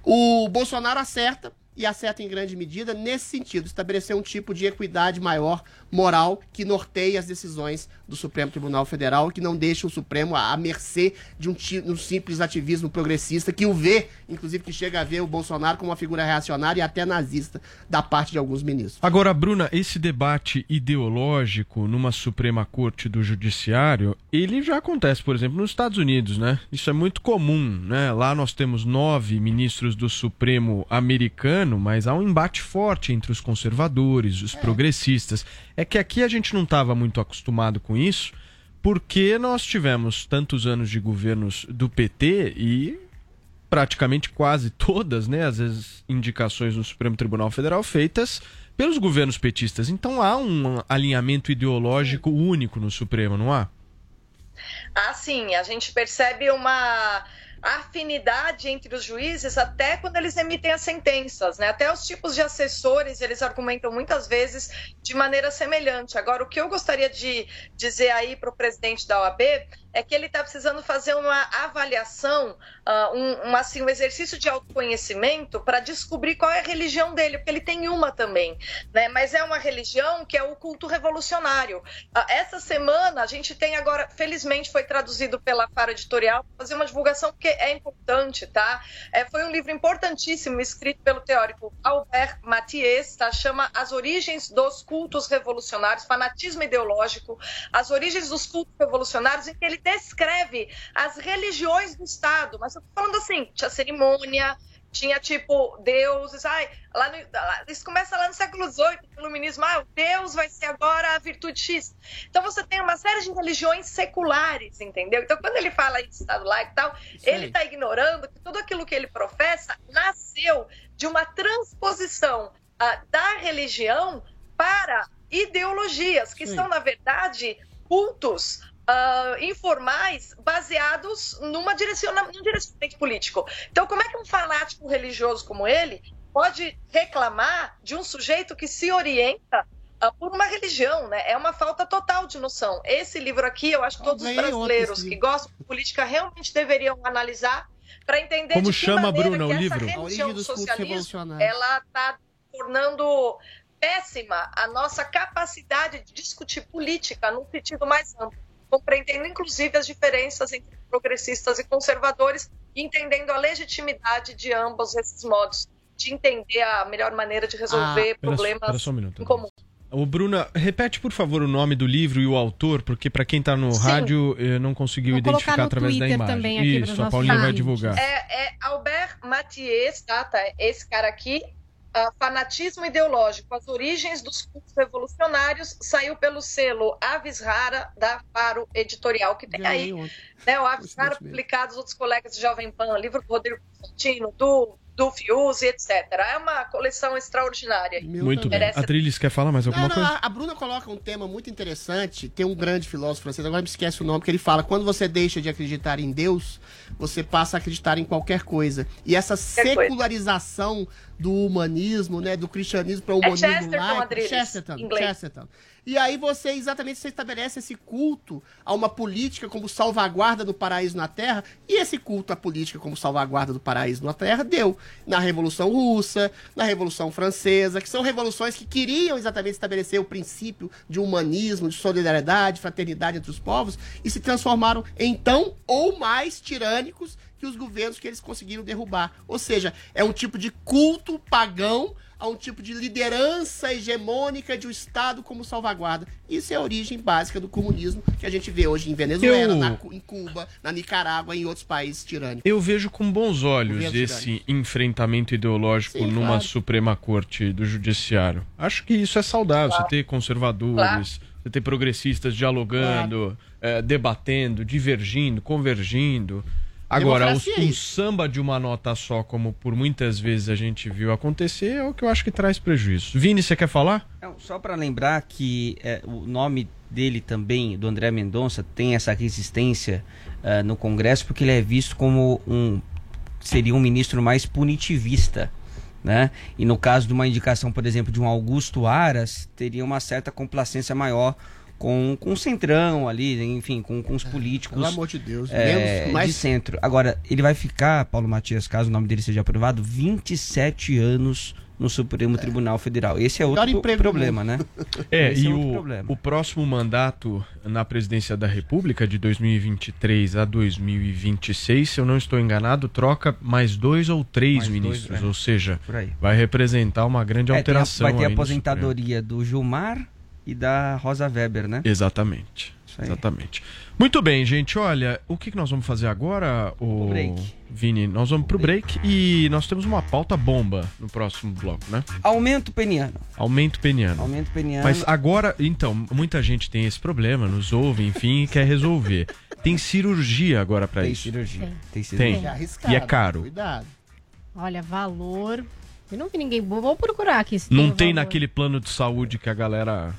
o Bolsonaro acerta e acerta em grande medida nesse sentido, estabelecer um tipo de equidade maior moral que norteie as decisões do Supremo Tribunal Federal, que não deixe o Supremo à mercê de um, um simples ativismo progressista que o vê, inclusive que chega a ver o Bolsonaro como uma figura reacionária e até nazista da parte de alguns ministros. Agora, Bruna, esse debate ideológico numa Suprema Corte do Judiciário, ele já acontece, por exemplo, nos Estados Unidos, né? Isso é muito comum, né? Lá nós temos nove ministros do Supremo americano, mas há um embate forte entre os conservadores, os progressistas. É que aqui a gente não estava muito acostumado com isso, porque nós tivemos tantos anos de governos do PT e praticamente quase todas, né, vezes indicações no Supremo Tribunal Federal feitas pelos governos petistas. Então há um alinhamento ideológico único no Supremo, não há? Ah, sim, a gente percebe uma afinidade entre os juízes até quando eles emitem as sentenças, né? Até os tipos de assessores, eles argumentam muitas vezes de maneira semelhante. Agora, o que eu gostaria de dizer aí para o presidente da OAB é que ele está precisando fazer uma avaliação, ah, um, um, assim, um exercício de autoconhecimento para descobrir qual é a religião dele, porque ele tem uma também, né? Mas é uma religião que é o culto revolucionário. Ah, essa semana a gente tem agora, felizmente foi traduzido pela Fara Editorial, fazer uma divulgação porque é importante, tá? É, foi um livro importantíssimo escrito pelo teórico Albert Mathies, tá? Chama As Origens dos Cultos Revolucionários, Fanatismo Ideológico, As Origens dos Cultos Revolucionários, em que ele descreve as religiões do Estado, mas eu tô falando assim, tinha cerimônia, tinha tipo deuses, ai, lá no, lá, isso começa lá no século XVIII, o iluminismo, ah, o Deus vai ser agora a virtude X. Então você tem uma série de religiões seculares, entendeu? Então quando ele fala de Estado laico e tal, ele está ignorando que tudo aquilo que ele professa nasceu de uma transposição ah, da religião para ideologias, que Sim. são, na verdade, cultos ah, informais baseados numa direciona, num direcionamento político. Então, como é que um fanático religioso como ele pode reclamar de um sujeito que se orienta ah, por uma religião, né? É uma falta total de noção. Esse livro aqui, eu acho que todos os brasileiros que gostam de política realmente deveriam analisar para entender Como de que chama, maneira Bruna, que o livro? A religião origem do socialismo ela está tornando péssima a nossa capacidade de discutir política num sentido mais amplo, compreendendo inclusive as diferenças entre progressistas e conservadores e entendendo a legitimidade de ambos esses modos de entender a melhor maneira de resolver Ah, Pera- problemas pera só um minuto. em comum. Ô, Bruna, repete, por favor, o nome do livro e o autor, porque para quem tá no Sim. rádio eh, não conseguiu Vou identificar através da Twitter imagem. também aqui pros Isso, a Paulinha vai divulgar. É, é Albert Mathies, tá? tá? Esse cara aqui, ah, Fanatismo Ideológico, as origens dos cultos revolucionários, saiu pelo selo Aves Rara da Faro Editorial, que tem aí, né, o Aves Rara publicado, os outros colegas de Jovem Pan, livro do Rodrigo Constantino, do, do Fiuse, etc. É uma coleção extraordinária. Muito bem. A Trilhis quer falar mais alguma Não, não, coisa? a, a Bruna coloca um tema muito interessante. Tem um grande filósofo francês, agora me esquece o nome, que ele fala: quando você deixa de acreditar em Deus, você passa a acreditar em qualquer coisa. E essa Qualquer coisa. Do humanismo, né, do cristianismo para o É humanismo Chesterton, laico, Chesterton, inglês. Chesterton. E aí você exatamente você estabelece esse culto a uma política como salvaguarda do paraíso na Terra, e esse culto à política como salvaguarda do paraíso na Terra deu na Revolução Russa, na Revolução Francesa, que são revoluções que queriam exatamente estabelecer o princípio de humanismo, de solidariedade, fraternidade entre os povos, e se transformaram em tão ou mais tirânicos que os governos que eles conseguiram derrubar. Ou seja, é um tipo de culto pagão a um tipo de liderança hegemônica de um Estado como salvaguarda. Isso é a origem básica do comunismo que a gente vê hoje em Venezuela, Eu- na em Cuba, na Nicarágua e em outros países tirânicos. Eu vejo com bons olhos esse enfrentamento ideológico Sim, numa claro. Suprema Corte do Judiciário. Acho que isso é saudável. Você ter conservadores, Claro. você ter progressistas dialogando, eh, debatendo, divergindo, convergindo. Agora, o, é isso. samba de uma nota só, como por muitas vezes a gente viu acontecer, é o que eu acho que traz prejuízo. Vini, você quer falar? Não, só para lembrar que é, o nome dele também, do André Mendonça, tem essa resistência ah, no Congresso porque ele é visto como um seria um ministro mais punitivista, né? E no caso de uma indicação, por exemplo, de um Augusto Aras, teria uma certa complacência maior com, com o centrão ali, enfim, com, com os políticos. Pelo amor de Deus, é, menos- mais- de centro. Agora, ele vai ficar, Paulo Matias, caso o nome dele seja aprovado, 27 anos no Supremo Tribunal Federal. Esse é outro problema, né? É, Esse e outro o, problema. o próximo mandato na presidência da República, de 2023 a 2026, se eu não estou enganado, troca mais dois ou três Mais dois, ministros. é. ou seja, vai representar uma grande É, tem a- alteração. vai ter a aposentadoria do Gilmar e da Rosa Weber, né? Exatamente. Exatamente. Muito bem, gente. Olha, o que, que nós vamos fazer agora, o break. Vini? Nós vamos pro break e nós temos uma pauta bomba no próximo bloco, né? Aumento peniano. Aumento peniano. Aumento peniano. Mas agora, então, muita gente tem esse problema, nos ouve, enfim, e quer resolver. Tem cirurgia agora pra Tem isso. cirurgia. Tem. Tem Tem. cirurgia. É arriscado, E é caro. Cuidado. Olha, valor. Eu não vi ninguém. Vou procurar aqui. se Não tem valor. naquele plano de saúde que a galera.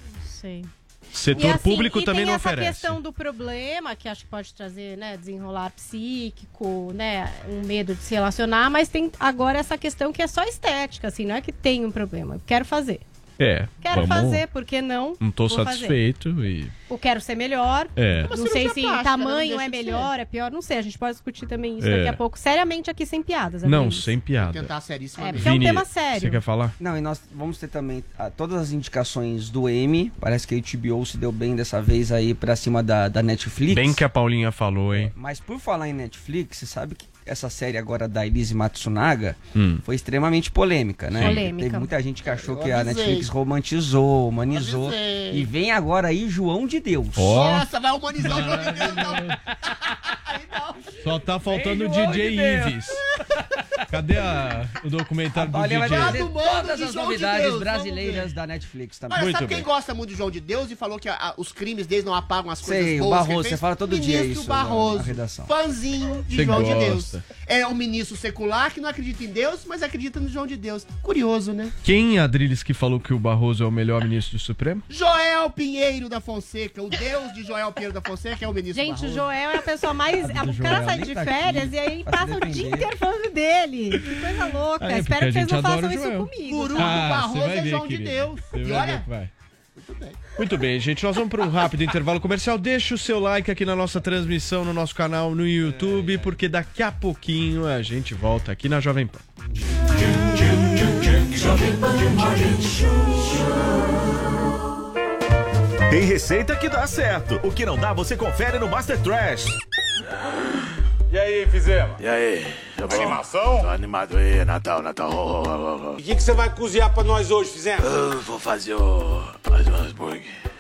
Sei. Setor E assim, público e também tem não essa oferece. questão do problema, que acho que pode trazer, né, desenrolar psíquico, né, um medo de se relacionar, mas tem agora essa questão que é só estética, assim, não é que tem um problema. Eu quero fazer. É. Quero vamos- fazer, por que não? Não tô Vou fazer. satisfeito e. Eu quero ser melhor. É. Não Uma sei se plástica, tamanho não é melhor, é pior, não sei. A gente pode discutir também isso É. daqui a pouco, seriamente aqui sem piadas. Não, amigos. sem piada. Tentar seríssimo. É, porque é um Vini, tema sério. Você quer falar? Não, e nós vamos ter também ah, todas as indicações do M. Parece que a HBO se deu bem dessa vez aí pra cima da, da Netflix. Bem que a Paulinha falou, hein? Mas por falar em Netflix, você sabe que essa série agora da Elise Matsunaga Hum. foi extremamente polêmica, né? Polêmica. Teve muita gente que achou que a. Netflix romantizou, humanizou. E vem agora aí João de Deus. Ó. Nossa, vai humanizar o jogo de Deus, não. Só tá faltando o DJ João de Ives. Cadê a- o documentário do Olha, vai DJ? Todo mundo todas de as João de novidades Deus, brasileiras da Netflix também. Olha, Muito sabe quem bem. gosta muito de João de Deus e falou que a- a- os crimes deles não apagam as coisas Sei, o boas que ele Barroso, fez? você fala todo dia Ministro isso na- na Barroso, redação. fãzinho de Você João de gosta. Deus. É um ministro secular que não acredita em Deus, mas acredita no João de Deus. Curioso, né? Quem, Adriles, que falou que o Barroso é o melhor ministro do Supremo? Joel Pinheiro da Fonseca, o deus de Joel Pinheiro da Fonseca é o ministro Gente, o Barroso. Joel é a pessoa mais. A O cara sai de tá férias e aí passa o dia inteiro falando dele. Que coisa louca. Ah, é, Espero que vocês não façam o isso comigo. Guru tá? do Barroso você vai é ver, João de. Deus. Você E olha. Muito bem. Muito bem, gente. Nós vamos para um rápido intervalo comercial. Deixa o seu like aqui na nossa transmissão, no nosso canal no YouTube, porque daqui a pouquinho a gente volta aqui na Jovem Pan. Tem receita que dá certo. O que não dá, você confere no Master Trash. E aí, fizemos? E aí? Tá bom? Animação? Tô animado aí, Natal, Natal. E o que, que você vai cozinhar pra nós hoje, fizemos? Eu vou fazer o. fazer um hambúrguer.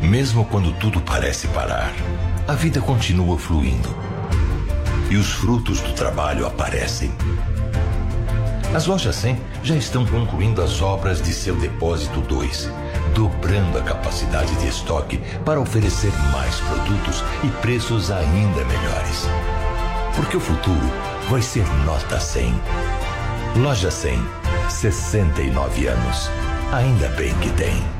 Mesmo quando tudo parece parar, a vida continua fluindo. E os frutos do trabalho aparecem. As lojas 100 já estão concluindo as obras de seu depósito 2, dobrando a capacidade de estoque para oferecer mais produtos e preços ainda melhores. Porque o futuro vai ser nota 100. Loja 100, 69 anos. Ainda bem que tem.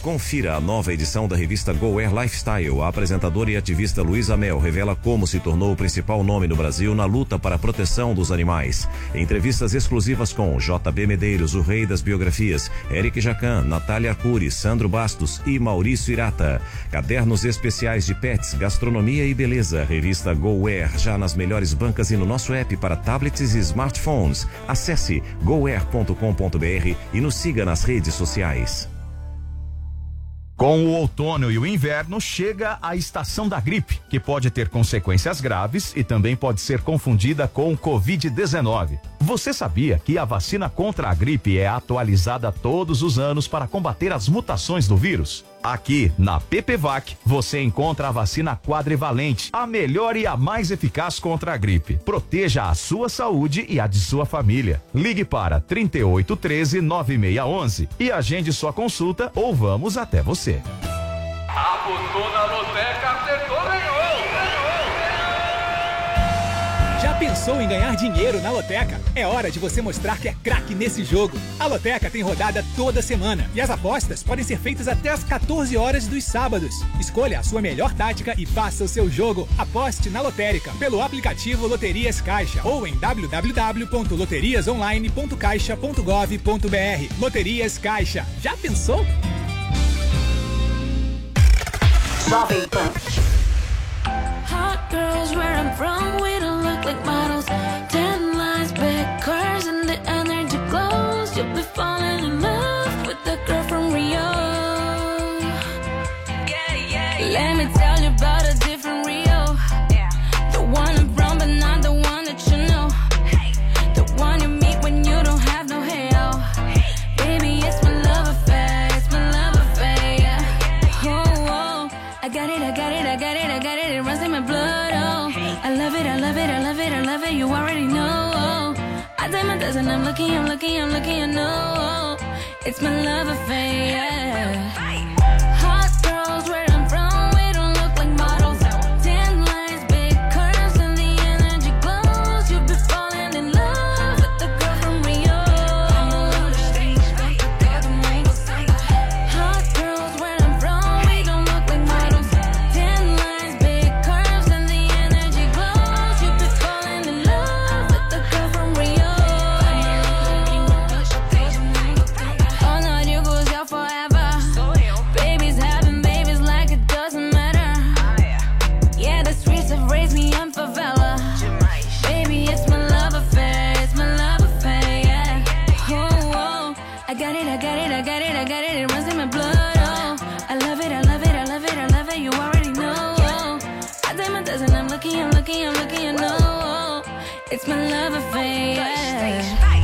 Confira a nova edição da revista Go Air Lifestyle. A apresentadora e ativista Luísa Mel revela como se tornou o principal nome no Brasil na luta para a proteção dos animais. Entrevistas exclusivas com JB Medeiros, o rei das biografias, Eric Jacan, Natália Arcuri, Sandro Bastos e Maurício Irata. Cadernos especiais de pets, gastronomia e beleza. Revista Go Air, já nas melhores bancas e no nosso app para tablets e smartphones. Acesse goair.com.br e nos siga nas redes sociais. Com o outono e o inverno chega a estação da gripe, que pode ter consequências graves e também pode ser confundida com o Covid-19. Você sabia que a vacina contra a gripe é atualizada todos os anos para combater as mutações do vírus? Aqui, na PPVAC, você encontra a vacina quadrivalente, a melhor e a mais eficaz contra a gripe. Proteja a sua saúde e a de sua família. Ligue para 3813 9611 e agende sua consulta ou vamos até você. Loteca, acertou! Pensou em ganhar dinheiro na Loteca? É hora de você mostrar que é craque nesse jogo. A Loteca tem rodada toda semana e as apostas podem ser feitas até às 14 horas dos sábados. Escolha a sua melhor tática e faça o seu jogo. Aposte na Lotérica pelo aplicativo Loterias Caixa ou em www.loteriasonline.caixa.gov.br. Loterias Caixa. Já pensou? Jovem Pan. Hot girls where I'm from, we don't look like models. Ten lines, big cars, and the energy glows. You'll be falling in My dozen. I'm looking, I'm looking, I'm looking. I know. It's my love affair. yeah. It, I got it, I got it, it. Runs in my blood. Oh, I love it, I love it, I love it, I love it. You already know. Oh, I did my dozen. I'm looking, I'm looking, I'm looking. I know. Oh, it's my love affair.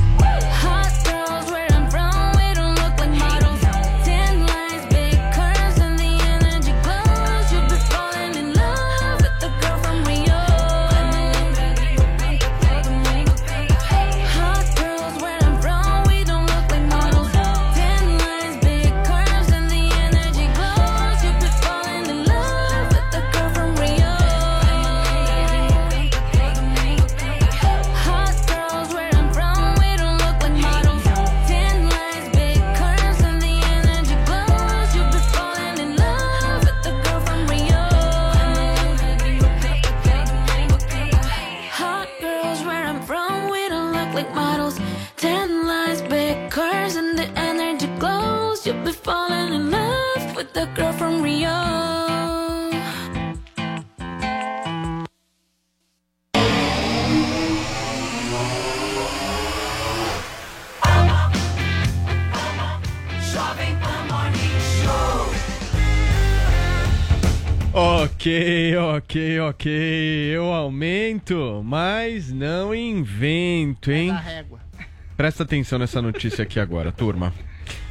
Presta atenção nessa notícia aqui agora, turma.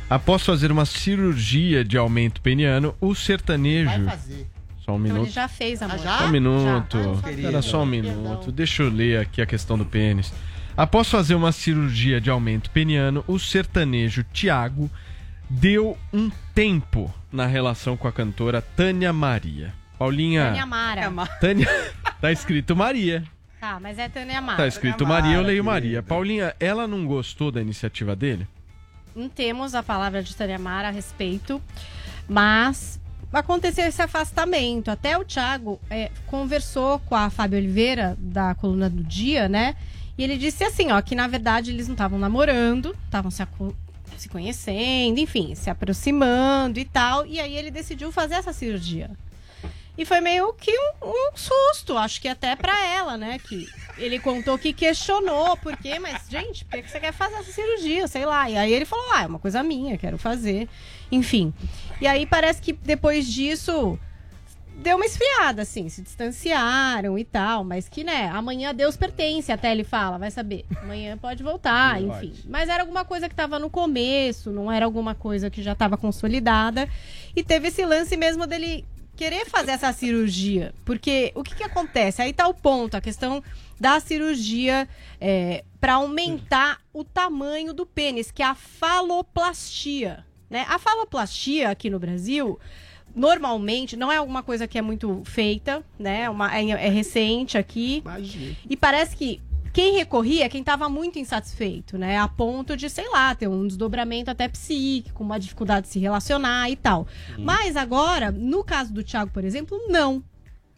Após fazer uma cirurgia de aumento peniano, o sertanejo. Vai fazer. Só um Então ele minuto. já fez, amor. Só um minuto. Já. Ah, não Espera só um minuto. Deixa eu ler aqui a questão do pênis. Após fazer uma cirurgia de aumento peniano, o sertanejo Tiago deu um tempo na relação com a cantora Tânia Maria. Paulinha. Tânia Mara. Tânia. Tá escrito Maria. Tá, mas é Tânia Mara. Tá escrito Maria, eu leio Maria. Paulinha, ela não gostou da iniciativa dele? Não temos a palavra de Tânia Mara a respeito, mas aconteceu esse afastamento. Até o Thiago é, conversou com a Fábio Oliveira, da coluna do Dia, né? E ele disse assim, ó, que na verdade eles não estavam namorando, estavam se, se conhecendo, enfim, se aproximando e tal. E aí ele decidiu fazer essa cirurgia. E foi meio que um, um susto, acho que até pra ela, né? Que ele contou que questionou, por quê? Mas, gente, por que você quer fazer essa cirurgia? Sei lá. E aí ele falou, ah, é uma coisa minha, quero fazer. Enfim. E aí parece que depois disso deu uma esfriada, assim, se distanciaram e tal, mas que, né, amanhã Deus pertence, até ele fala, vai saber. Amanhã pode voltar, enfim. Mas era alguma coisa que tava no começo, não era alguma coisa que já tava consolidada. E teve esse lance mesmo dele querer fazer essa cirurgia. Porque o que que acontece? Aí tá o ponto, a questão da cirurgia é, para aumentar o tamanho do pênis, que é a faloplastia. Né? A faloplastia aqui no Brasil, normalmente, não é alguma coisa que é muito feita, né? É Uma, é, é recente aqui. Imagina. E parece que quem recorria é quem estava muito insatisfeito, né? A ponto de, sei lá, ter um desdobramento até psíquico, uma dificuldade de se relacionar e tal. Mas agora, no caso do Thiago, por exemplo, não.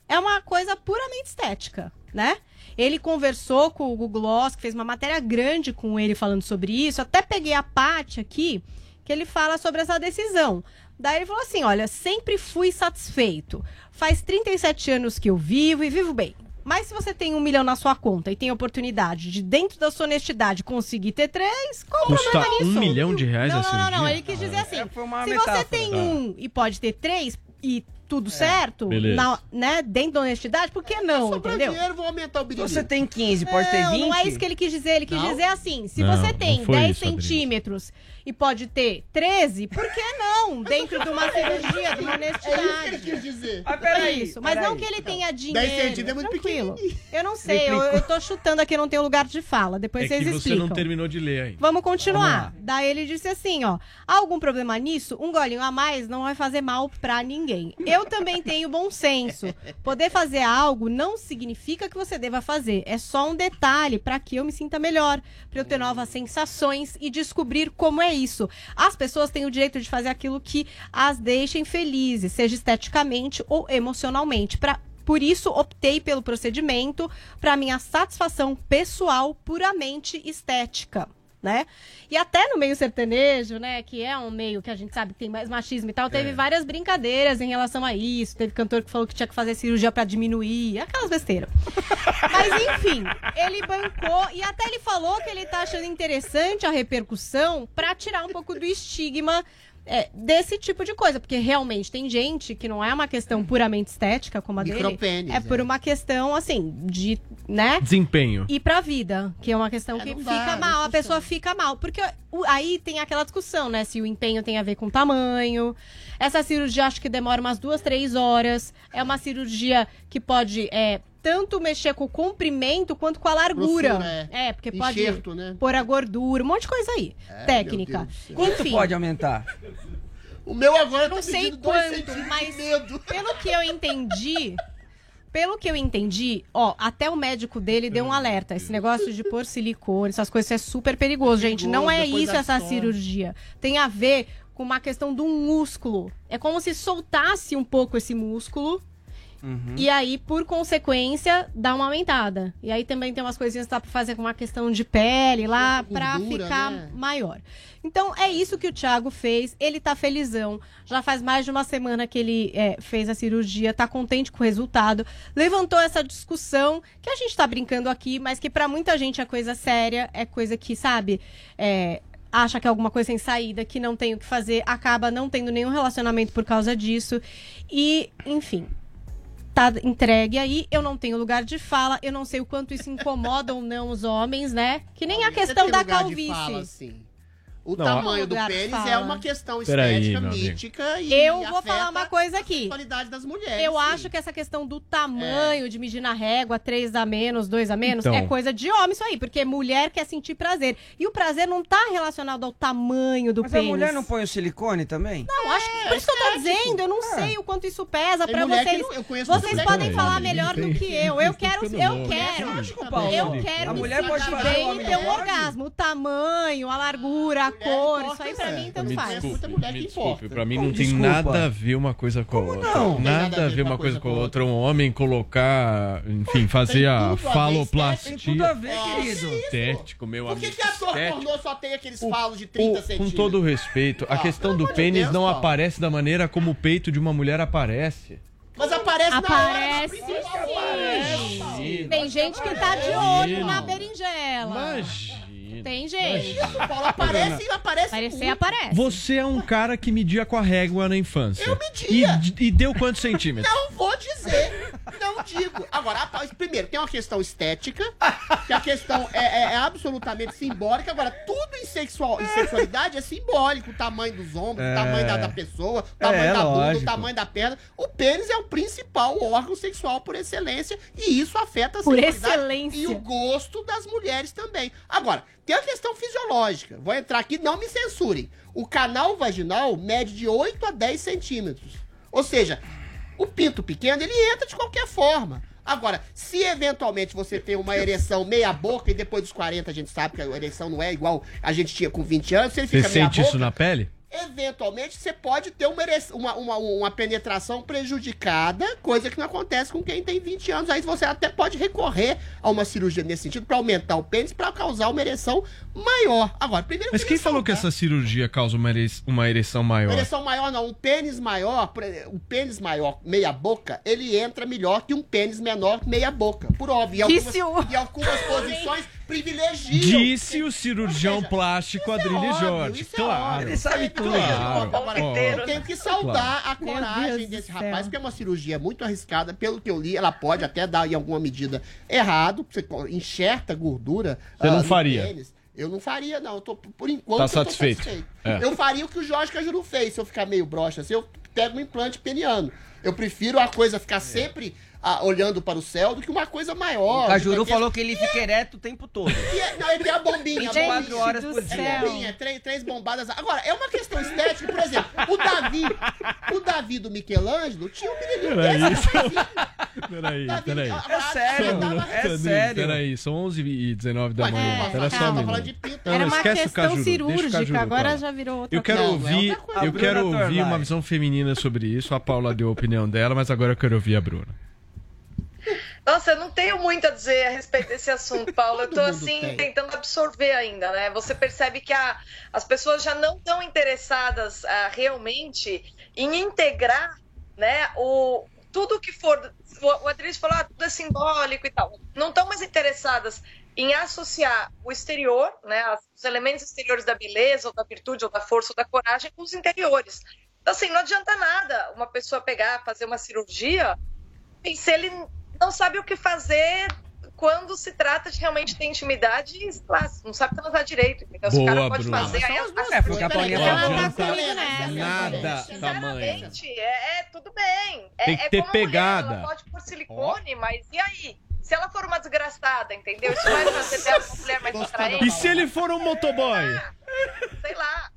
É uma coisa puramente estética, né? Ele conversou com o Google Gloss, que fez uma matéria grande com ele falando sobre isso. Até peguei a parte aqui que ele fala sobre essa decisão. Daí ele falou assim: olha, sempre fui satisfeito. Faz 37 anos que eu vivo e vivo bem. Mas se você tem um milhão na sua conta e tem a oportunidade de, dentro da sua honestidade, conseguir ter três, qual o Custa problema nisso? um milhão de reais não, a não, não, não, cirurgia? ele quis dizer assim: É, foi uma se metáfora. você tem Tá. um e pode ter três e tudo certo, beleza. na- né, dentro da honestidade, por que não, Sobrou entendeu? dinheiro, vou aumentar o Se biriri. você tem 15, pode ter Não, 20? não é isso que ele quis dizer. Ele quis Não? dizer assim: se Não, você tem foi 10 isso, Adriano. centímetros e pode ter 13, por que não? Dentro de uma cirurgia, de uma É isso que ele honestidade. quis dizer. Ah, peraí, isso, mas peraí. não que ele tenha 10 dinheiro. centímetros é muito tranquilo. Eu não sei, eu, eu tô chutando aqui, eu não tenho lugar de fala. Depois É vocês que você explicam. não terminou de ler aí. Vamos Vamos continuar. lá. Daí ele disse assim, ó. Há algum problema nisso? Um golinho a mais não vai fazer mal pra ninguém. Eu também tenho bom senso. Poder fazer algo não significa que você deva fazer. É só um detalhe pra que eu me sinta melhor, pra eu ter novas sensações e descobrir como é isso. As pessoas têm o direito de fazer aquilo que as deixem felizes, seja esteticamente ou emocionalmente. Pra por isso, optei pelo procedimento para minha satisfação pessoal puramente estética. Né? E até no meio sertanejo, né, que é um meio que a gente sabe que tem mais machismo e tal, teve várias brincadeiras em relação a isso. Teve cantor que falou que tinha que fazer cirurgia para diminuir, aquelas besteiras. Mas enfim, ele bancou e até ele falou que ele tá achando interessante a repercussão para tirar um pouco do estigma é, desse tipo de coisa, porque realmente tem gente que não é uma questão puramente estética como a dele, é por é. uma questão assim de, né? Desempenho. E pra vida, que é uma questão É, que dá, fica não mal, a pessoa fica mal. Porque o- aí tem aquela discussão, né? Se o empenho tem a ver com tamanho. Essa cirurgia acho que demora umas duas, três horas. É uma cirurgia que pode é, tanto mexer com o comprimento quanto com a largura. Grossura, é. porque pode Enxerto, né? pôr a gordura, um monte de coisa aí. É, técnica. Quanto Enfim, pode aumentar? O meu agora não tá sei quanto, mas pelo que eu entendi, pelo que eu entendi, ó, até o médico dele deu um alerta. Esse negócio de pôr silicone, essas coisas é super perigoso, gente. Não é isso essa cirurgia. Tem a ver com uma questão do músculo. É como se soltasse um pouco esse músculo. E aí, por consequência, dá uma aumentada. E aí também tem umas coisinhas que dá pra fazer com uma questão de pele lá, pra Gordura, ficar né? maior. Então, é isso que o Thiago fez. Ele tá felizão. Já faz mais de uma semana que ele é, fez a cirurgia, tá contente com o resultado. Levantou essa discussão que a gente tá brincando aqui, mas que pra muita gente é coisa séria, é coisa que, sabe, é, acha que é alguma coisa sem saída, que não tem o que fazer, acaba não tendo nenhum relacionamento por causa disso. E, enfim, tá entregue aí, eu não tenho lugar de fala, eu não sei o quanto isso incomoda ou não os homens, né? Que nem a questão da calvície. fala, assim. O Não, tamanho do pênis fala. é uma questão estética, amigo. mítica e Eu vou falar uma coisa aqui. a qualidade das mulheres. Eu sim. acho que essa questão do tamanho, de medir na régua, três a menos, dois a menos, Então. é coisa de homem isso aí, porque mulher quer sentir prazer. E o prazer não tá relacionado ao tamanho do Mas pênis. a mulher não põe o silicone também? Não, acho que por isso que eu tô dizendo, eu não sei o quanto isso pesa que vocês. não- eu conheço muita Vocês podem falar tem. melhor do que eu. Eu quero, eu quero. Eu quero A me mulher pode fazer, bem o e ter um orgasmo. O tamanho, a largura, a cor, isso aí pra mim tanto Me faz. desculpe, muita mulher me que desculpe. importa. Pra mim Como não tem desculpa? nada a ver uma coisa com a outra. não? Tem Nada a ver uma coisa com a outra. Um homem colocar, enfim, fazer a tudo a ver, faloplastia. Tem tudo a ver, querido. Estético, meu Por que, amigo. que ator estético. pornô só tem aqueles O- falos de O- 30 com centímetros? todo o respeito, a Ah, questão pelo do amor de pênis Deus, não Paulo. aparece da maneira como o peito de uma mulher aparece. Mas aparece na hora. Aparece não precisa sim. Imagina. Tem gente que tá de olho na berinjela. Imagina. Tem, gente. Isso, Paulo, aparece e aparece Aparecer, aparece. Você é um cara que media com a régua na infância. Eu media. E, e deu quantos centímetros? Não vou dizer. Não digo. Agora, primeiro, tem uma questão estética, que a questão é, é- é absolutamente simbólica. Agora, tudo em, sexual, em sexualidade é simbólico. O tamanho dos ombros, É. o tamanho da, da pessoa, o tamanho É, da bunda, lógico. o tamanho da perna. O pênis é o principal órgão sexual por excelência e isso afeta a Por sexualidade excelência. e o gosto das mulheres também. Agora, tem a questão fisiológica. Vou entrar aqui, não me censurem. O canal vaginal mede de 8 a 10 centímetros. Ou seja, o pinto pequeno, ele entra de qualquer forma. Agora, se eventualmente você tem uma ereção meia boca e depois dos 40 a gente sabe que a ereção não é igual a gente tinha com 20 anos, se ele Você fica meia sente boca, isso na pele? Eventualmente você pode ter uma, uma, uma, uma penetração prejudicada, coisa que não acontece com quem tem 20 anos. Aí você até pode recorrer a uma cirurgia nesse sentido para aumentar o pênis para causar uma ereção maior. Agora, primeiro Mas quem falou que saudar- essa cirurgia causa uma, ere- uma ereção maior? uma ereção maior não, um pênis maior, um pênis maior, meia boca, ele entra melhor que um pênis menor, meia boca. Por óbvio. E algumas, e algumas posições privilegiam. Disse o cirurgião plástico Adrilho óbvio, Jorge. isso é Claro. óbvio. Ele sabe tudo. Claro. Agora, Ó, eu tenho que saudar a Meu coragem desse rapaz, porque é uma cirurgia muito arriscada. Pelo que eu li, ela pode até dar em alguma medida errado. Você enxerta gordura. Você não no faria? Eu não faria, não. Eu tô, por enquanto, Tá eu tô satisfeito. É. Eu faria o que o Jorge Cajuru fez. Se eu ficar meio broxa assim, eu pego um implante peniano. Eu prefiro a coisa ficar sempre ah, olhando para o céu do que uma coisa maior. O Cajuru de- falou que ele fica ereto o tempo todo. e é- não, ele tem a bombinha. a 24 bombinha. horas por céu. dia. Bombinha, três, três bombadas. Agora, é uma questão estética, por exemplo, o Davi, o Davi do Michelangelo tinha um menininho Peraí, desse. Peraí, Davi, peraí. É sério, é sério. Peraí, são 11 e 19 da manhã. Espera só um Era uma questão cirúrgica, Cajuru, agora já virou outra Eu quero é ouvir, outra coisa. eu A quero ouvir uma visão feminina sobre isso. A Paula deu a opinião dela, mas agora eu quero ouvir a Bruna. Nossa, eu não tenho muito a dizer a respeito desse assunto, Paulo. Eu mundo assim, tem. tentando absorver ainda, né? Você percebe que a- as pessoas já não estão interessadas ah, realmente em integrar, né, o, tudo que for. O, o Adriles falou, ah, tudo é simbólico e tal. Não estão mais interessadas em associar o exterior, né, os elementos exteriores da beleza, ou da virtude, ou da força, ou da coragem, com os interiores. Então, assim, não adianta nada uma pessoa pegar, fazer uma cirurgia e se ele não sabe o que fazer quando se trata de realmente ter intimidade, lá, não sabe transar direito. Então, se o cara Boa, pode Bruna. fazer, aí as É, foi o que a Paulinha tá tá comigo comigo nessa. nessa. Nada tamanho. Sinceramente, é, é tudo bem. É, Tem que é ter como mulher, pegada. ela pode pôr silicone, mas e aí? Se ela for uma desgraçada, entendeu? Isso vai fazer dela uma mulher mais atraente? E se ele for um motoboy? Sei lá.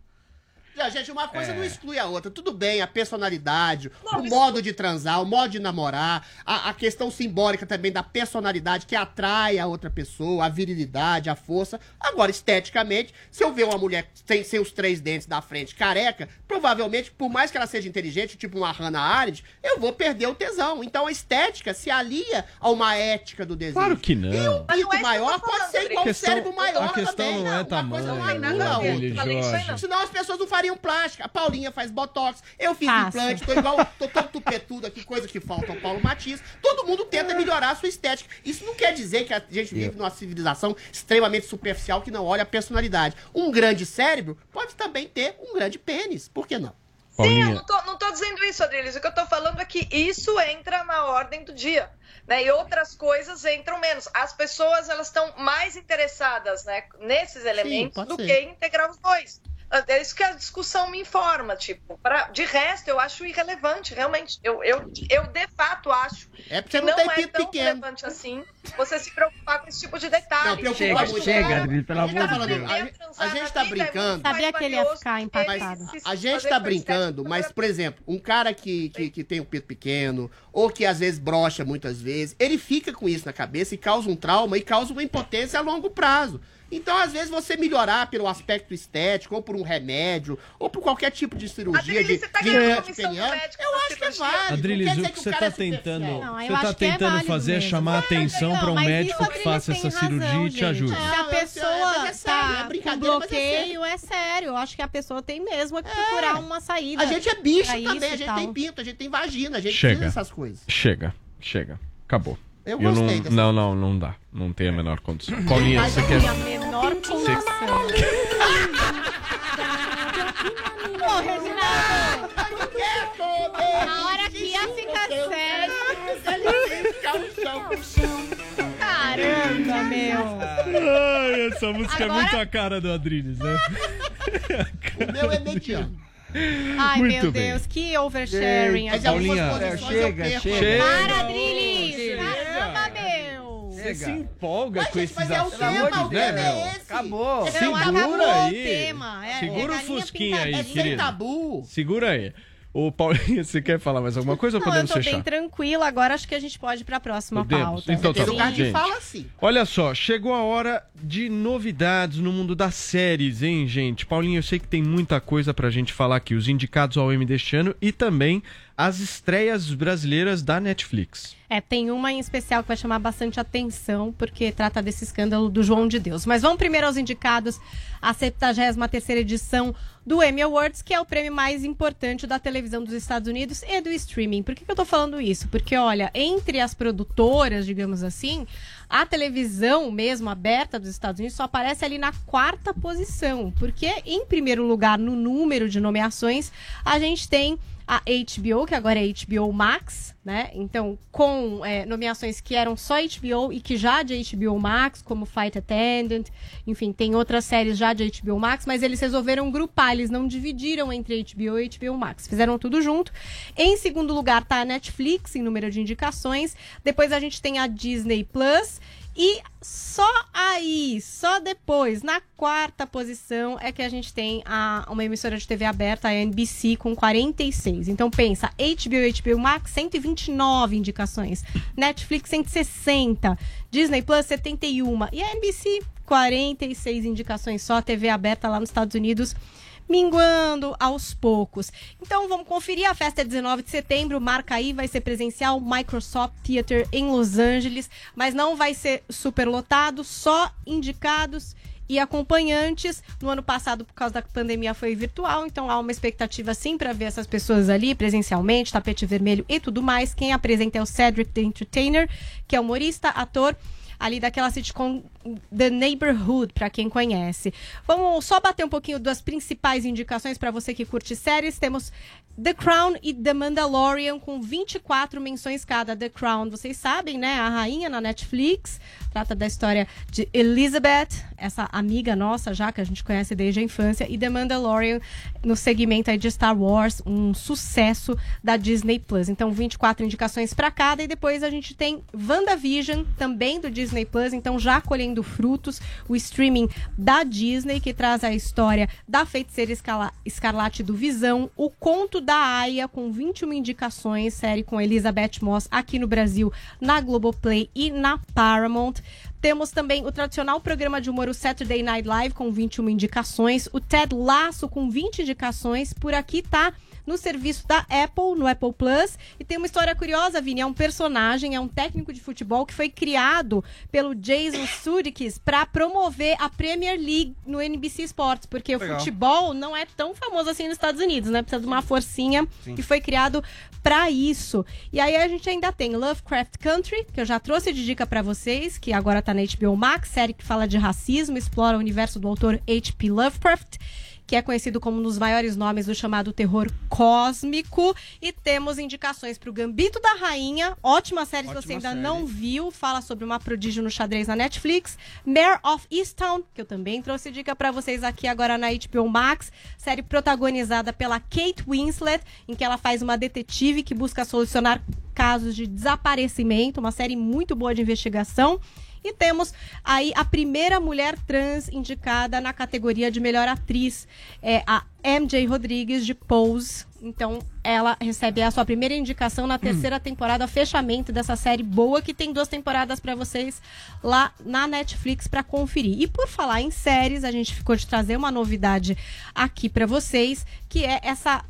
Já, gente, uma coisa É. não exclui a outra. Tudo bem, a personalidade, Não, o isso- modo de transar, o modo de namorar, a, a questão simbólica também da personalidade que atrai a outra pessoa, a virilidade, a força. Agora, esteticamente, se eu ver uma mulher sem, sem os três dentes da frente, careca, provavelmente, por mais que ela seja inteligente, tipo uma Hannah Arendt, eu vou perder o tesão. Então a estética se alia a uma ética do desejo. Claro que não. Mas não Pinto é maior pode ser igual o questão- cérebro maior a questão também. não é Uma tamanho, coisa não aí, Jorge. não. Senão as pessoas não fariam plástica. A Paulinha faz botox, eu fiz Faço. implante, tô igual, tô todo tupetudo aqui, coisa que falta ao Paulo Matias. Todo mundo tenta melhorar a sua estética. Isso não quer dizer que a gente vive numa civilização extremamente superficial que não olha a personalidade. Um grande cérebro pode também ter um grande pênis. Por que não? Sim, eu não tô, não tô dizendo isso, Adriles. O que eu tô falando é que isso entra na ordem do dia. Né? E outras coisas entram menos. As pessoas elas estão mais interessadas né, nesses elementos pode do ser. que integrar os dois. É isso que a discussão me informa. Tipo, pra, de resto, eu acho irrelevante, realmente. Eu, eu, eu de fato acho É porque que não não tem é tão pequeno. relevante assim você se preocupar com esse tipo de detalhe. Não, preocupa Chega, muito. chega, pelo a gente amor tá de Deus. a gente- A gente tá brincando. Sabia que ele ia ficar impactado. Mas a gente tá brincando, mas, por exemplo, um cara que, que, que tem um pinto pequeno, ou que às vezes brocha muitas vezes, ele fica com isso na cabeça e causa um trauma e causa uma impotência a longo prazo. Então, às vezes, você melhorar pelo aspecto estético, ou por um remédio, ou por qualquer tipo de cirurgia de, você tá de ganhando implante peniano, médica eu acho que é cirurgia. válido. Quer o dizer que o você cara tá é superficial. tentando. Não, Você tá é tentando válido fazer mesmo. chamar a atenção para um médico que faça tem essa cirurgia razão, e te ajude. Se a sei, pessoa mas é sério, é tá com brincadeira, mas é bloqueio, é sério. Eu acho que a pessoa tem mesmo que procurar uma saída. A gente é bicho também, a gente tem pinto, a gente tem vagina, a gente precisa dessas coisas. Chega, chega. Acabou. Eu não, gostei dessa- não, não, não dá. Não tem a menor condição. Paulinha, você eu quer. queria menor condição. Ô, Reginaldo! Na hora que ia ficar sério. Caramba, meu! Ai, essa música Agora- é muito a cara do Adriles, né? O meu é mediano. Ai, Muito meu bem. Deus, que oversharing. Algumas Paulinha, posições chega, eu perco. chega. Para, Adriles! Caramba, meu! Você se empolga Mas, com gente, esses é o assuntos, tema, o né, tema é meu? esse. Acabou. Não, Segura acabou aí. o tema. É- Segura é o galinha fusquinha aí, É pintadinha. sem querido. tabu. Segura aí. Ô, Paulinho, você quer falar mais alguma coisa ou Não, eu podemos tô fechar? bem tranquila. Agora acho que a gente pode ir pra próxima Podemos? pauta. Então tá bom, gente. fala assim. Olha só, chegou a hora de novidades no mundo das séries, hein, gente? Paulinho, eu sei que tem muita coisa pra gente falar aqui. Os indicados ao Emmy deste ano e também as estreias brasileiras da Netflix. É, tem uma em especial que vai chamar bastante atenção, porque trata desse escândalo do João de Deus. Mas vamos primeiro aos indicados à 73ª edição do Emmy Awards, que é o prêmio mais importante da televisão dos Estados Unidos e do streaming. Por que, que eu tô falando isso? Porque, olha, entre as produtoras, digamos assim, a televisão mesmo aberta dos Estados Unidos só aparece ali na quarta posição. Porque, em primeiro lugar, no número de nomeações, a gente tem a HBO, que agora é HBO Max, né? Então, com é, nomeações que eram só HBO e que já de HBO Max, como Fight Attendant, enfim, tem outras séries já de HBO Max, mas eles resolveram grupar, eles não dividiram entre HBO e HBO Max, fizeram tudo junto. Em segundo lugar tá a Netflix, em número de indicações. Depois a gente tem a Disney Plus. E só aí, só depois, na quarta posição, é que a gente tem a, uma emissora de TV aberta, a NBC, com 46. Então pensa, HBO HBO Max, 129 indicações. Netflix, 160. Disney Plus, 71. E a NBC, 46 indicações só. TV aberta lá nos Estados Unidos minguando aos poucos. Então vamos conferir a festa é 19 de setembro, marca aí, vai ser presencial Microsoft Theater em Los Angeles, mas não vai ser super lotado, só indicados e acompanhantes. No ano passado, por causa da pandemia, foi virtual, então há uma expectativa sim para ver essas pessoas ali presencialmente, tapete vermelho e tudo mais. Quem apresenta é o Cedric the Entertainer, que é humorista, ator ali daquela sitcom The Neighborhood, para quem conhece. Vamos só bater um pouquinho das principais indicações para você que curte séries. Temos The Crown e The Mandalorian com 24 menções cada. The Crown, vocês sabem, né? A rainha na Netflix. Trata da história de Elizabeth, essa amiga nossa já que a gente conhece desde a infância, e The Mandalorian no segmento aí de Star Wars, um sucesso da Disney Plus. Então, 24 indicações para cada e depois a gente tem WandaVision, também do Disney Plus, então já colhendo frutos, o streaming da Disney que traz a história da feiticeira Escala- escarlate do Visão, o conto da Aya com 21 indicações, série com Elizabeth Moss aqui no Brasil, na Globoplay e na Paramount. Temos também o tradicional programa de humor, o Saturday Night Live, com 21 indicações. O Ted Lasso, com 20 indicações. Por aqui tá no serviço da Apple, no Apple Plus. E tem uma história curiosa, Vini. É um personagem, é um técnico de futebol que foi criado pelo Jason Sudeikis para promover a Premier League no NBC Sports. Porque o Legal. futebol não é tão famoso assim nos Estados Unidos, né? Precisa de uma forcinha Sim. e foi criado para isso. E aí a gente ainda tem Lovecraft Country, que eu já trouxe de dica para vocês, que agora tá na HBO Max, série que fala de racismo, explora o universo do autor H.P. Lovecraft. Que é conhecido como um dos maiores nomes do chamado terror cósmico. E temos indicações para o Gambito da Rainha. Ótima série, se Ótima você ainda série. não viu. Fala sobre uma prodígio no xadrez na Netflix. Mare of Easttown, que eu também trouxe dica para vocês aqui agora na HBO Max. Série protagonizada pela Kate Winslet, em que ela faz uma detetive que busca solucionar casos de desaparecimento. Uma série muito boa de investigação. E temos aí a primeira mulher trans indicada na categoria de melhor atriz, é a MJ Rodrigues de Pose. Então, ela recebe a sua primeira indicação na terceira temporada, fechamento dessa série boa que tem duas temporadas para vocês lá na Netflix para conferir. E por falar em séries, a gente ficou de trazer uma novidade aqui para vocês, que é essa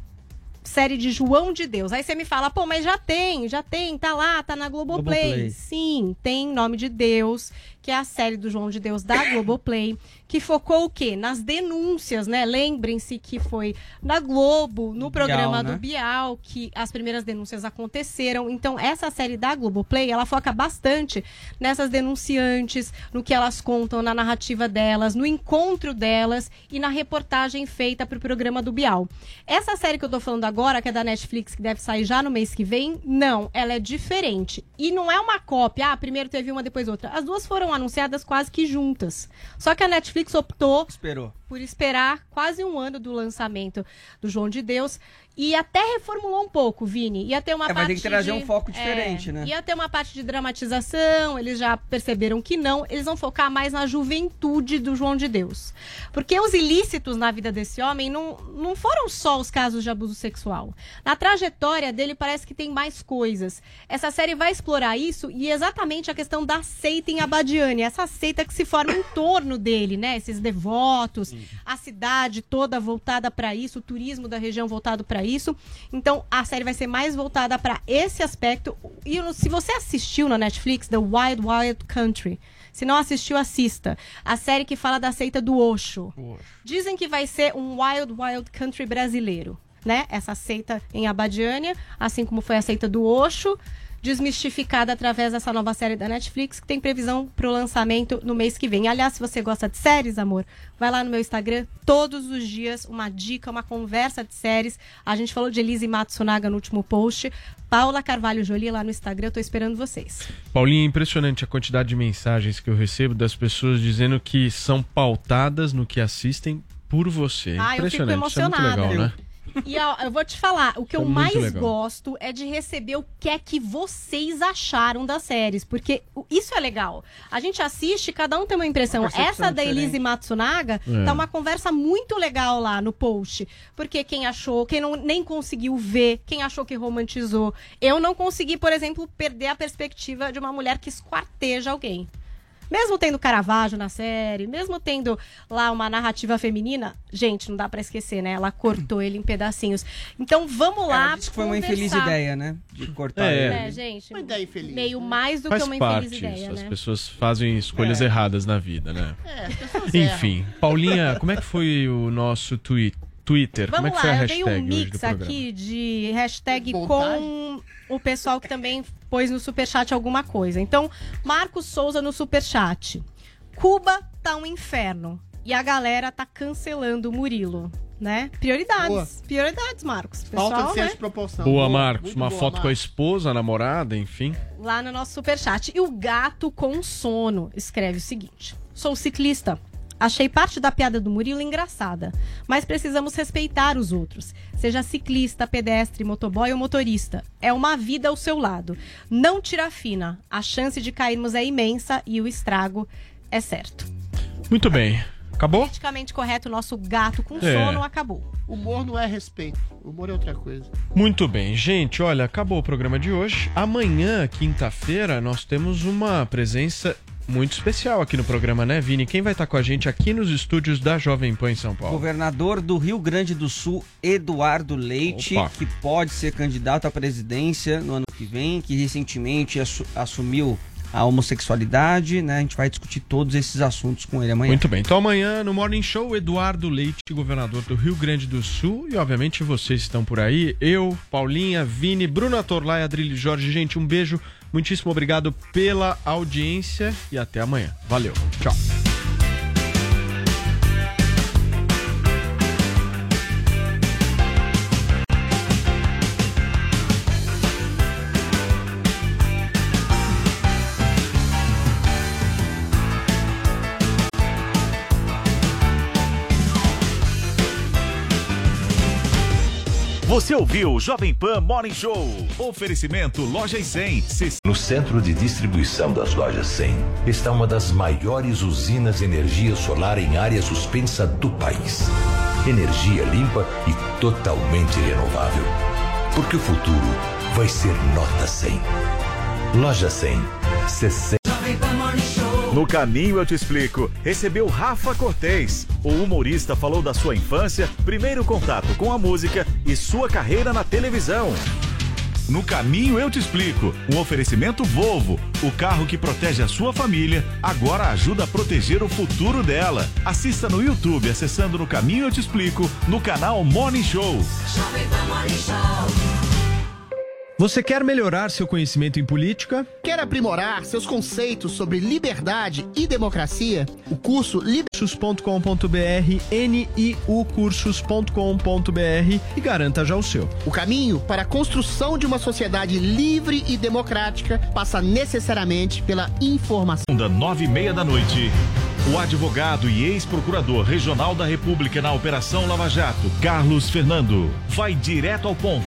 série de João de Deus. Aí você me fala, pô, mas já tem, já tem, tá lá, tá na Globoplay. Globoplay. Sim, tem Nome de Deus, que é a série do João de Deus da Globoplay, que focou o quê? Nas denúncias, né? Lembrem-se que foi na Globo, no programa né? do Bial, que as primeiras denúncias aconteceram. Então, essa série da Globoplay, ela foca bastante nessas denunciantes, no que elas contam, na narrativa delas, no encontro delas e na reportagem feita pro programa do Bial. Essa série que eu tô falando agora, que é da Netflix, que deve sair já no mês que vem, não, ela é diferente. E não é uma cópia, ah, primeiro teve uma, depois outra. As duas foram anunciadas quase que juntas. Só que a Netflix optou Esperou. por esperar quase um ano do lançamento do João de Deus e até reformulou um pouco, Vini. Ia ter uma É, vai parte ter que trazer de- um foco diferente, é, né? Ia ter uma parte de dramatização, eles já perceberam que não. Eles vão focar mais na juventude do João de Deus. Porque os ilícitos na vida desse homem não, não foram só os casos de abuso sexual. Na trajetória dele parece que tem mais coisas. Essa série vai explorar isso e exatamente a questão da seita em Abadiane, essa seita que se forma em torno dele, né? Esses devotos, a cidade toda voltada para isso, o turismo da região voltado para isso. Então a série vai ser mais voltada para esse aspecto. E se você assistiu na Netflix The Wild Wild Country, se não assistiu, assista. A série que fala da seita do Osho. Dizem que vai ser um Wild Wild Country brasileiro, né? Essa seita em Abadiânia, assim como foi a seita do Osho, desmistificada através dessa nova série da Netflix, que tem previsão para o lançamento no mês que vem. Aliás, se você gosta de séries, amor, vai lá no meu Instagram, todos os dias, uma dica, uma conversa de séries. A gente falou de Elise Matsunaga no último post. Paula Carvalho Jolie lá no Instagram, eu tô esperando vocês. Paulinho, é impressionante a quantidade de mensagens que eu recebo das pessoas dizendo que são pautadas no que assistem por você. Ah, eu fico impressionante. Isso é muito emocionada. legal, né? E ó, eu vou te falar, o que eu é mais legal. gosto é de receber o que é que vocês acharam das séries, porque isso é legal. A gente assiste, cada um tem uma impressão. Uma Essa da diferente. Elise Matsunaga É. tá uma conversa muito legal lá no post, porque quem achou, quem não nem conseguiu ver, quem achou que romantizou. Eu não consegui, por exemplo, perder a perspectiva de uma mulher que esquarteja alguém. Mesmo tendo Caravaggio na série, mesmo tendo lá uma narrativa feminina, gente, não dá pra esquecer, né? Ela cortou ele em pedacinhos. Então vamos lá. Ela disse que foi uma infeliz ideia, né? De cortar É. ele. É, gente. Uma ideia infeliz. Meio mais do Faz que uma parte infeliz ideia, isso. As né? pessoas fazem escolhas É. erradas na vida, né? É, as pessoas Enfim, Paulinha, como é que foi o nosso twi Twitter? como é Vamos que foi lá, a eu dei hashtag um mix aqui de hashtag Vontade? com o pessoal que também pôs no superchat alguma coisa. Então, Marcos Souza no superchat. Cuba tá um inferno. E a galera tá cancelando o Murilo, né? Prioridades. Boa. Prioridades, Marcos. Falta Pessoal, de senso né? de proporção. Boa, Marcos. muito Uma boa, foto com a Marcos. esposa, a namorada, enfim. lá no nosso superchat. E o gato com sono escreve o seguinte: Sou ciclista. Achei parte da piada do Murilo engraçada, mas precisamos respeitar os outros. Seja ciclista, pedestre, motoboy ou motorista. É uma vida ao seu lado. Não tira fina. A chance de cairmos é imensa e o estrago é certo. Muito bem. Acabou? Politicamente correto, nosso gato com É. sono acabou. Humor não é respeito. Humor é outra coisa. Muito bem, gente. Olha, acabou o programa de hoje. Amanhã, quinta-feira, nós temos uma presença muito especial aqui no programa, né, Vini? Quem vai estar com a gente aqui nos estúdios da Jovem Pan em São Paulo? Governador do Rio Grande do Sul, Eduardo Leite, Opa. que pode ser candidato à presidência no ano que vem, que recentemente assu- assumiu a homossexualidade, né? A gente vai discutir todos esses assuntos com ele amanhã. Muito bem. Então amanhã no Morning Show, Eduardo Leite, governador do Rio Grande do Sul. E obviamente vocês estão por aí. Eu, Paulinha, Vini, Bruna Torlai, Adrilho Jorge. Gente, um beijo. Muitíssimo obrigado pela audiência e até amanhã. Valeu. Tchau. Você ouviu o Jovem Pan Morning Show. Oferecimento Loja e 100. No centro de distribuição das lojas 100 está uma das maiores usinas de energia solar em área suspensa do país. Energia limpa e totalmente renovável. Porque o futuro vai ser nota 100. Loja 100. 60. No caminho eu te explico. Recebeu Rafa Cortez. O humorista falou da sua infância, primeiro contato com a música e sua carreira na televisão. No caminho eu te explico. Um oferecimento Volvo, o carro que protege a sua família, agora ajuda a proteger o futuro dela. Assista no YouTube acessando No Caminho eu te explico, no canal Morning Show. Você quer melhorar seu conhecimento em política? Quer aprimorar seus conceitos sobre liberdade e democracia? O curso Cursos.com.br, niucursos.com.br e garanta já o seu. O caminho para a construção de uma sociedade livre e democrática passa necessariamente pela informação. Segunda, nove e meia da noite. O advogado e ex-procurador regional da República na Operação Lava Jato, Carlos Fernando, vai direto ao ponto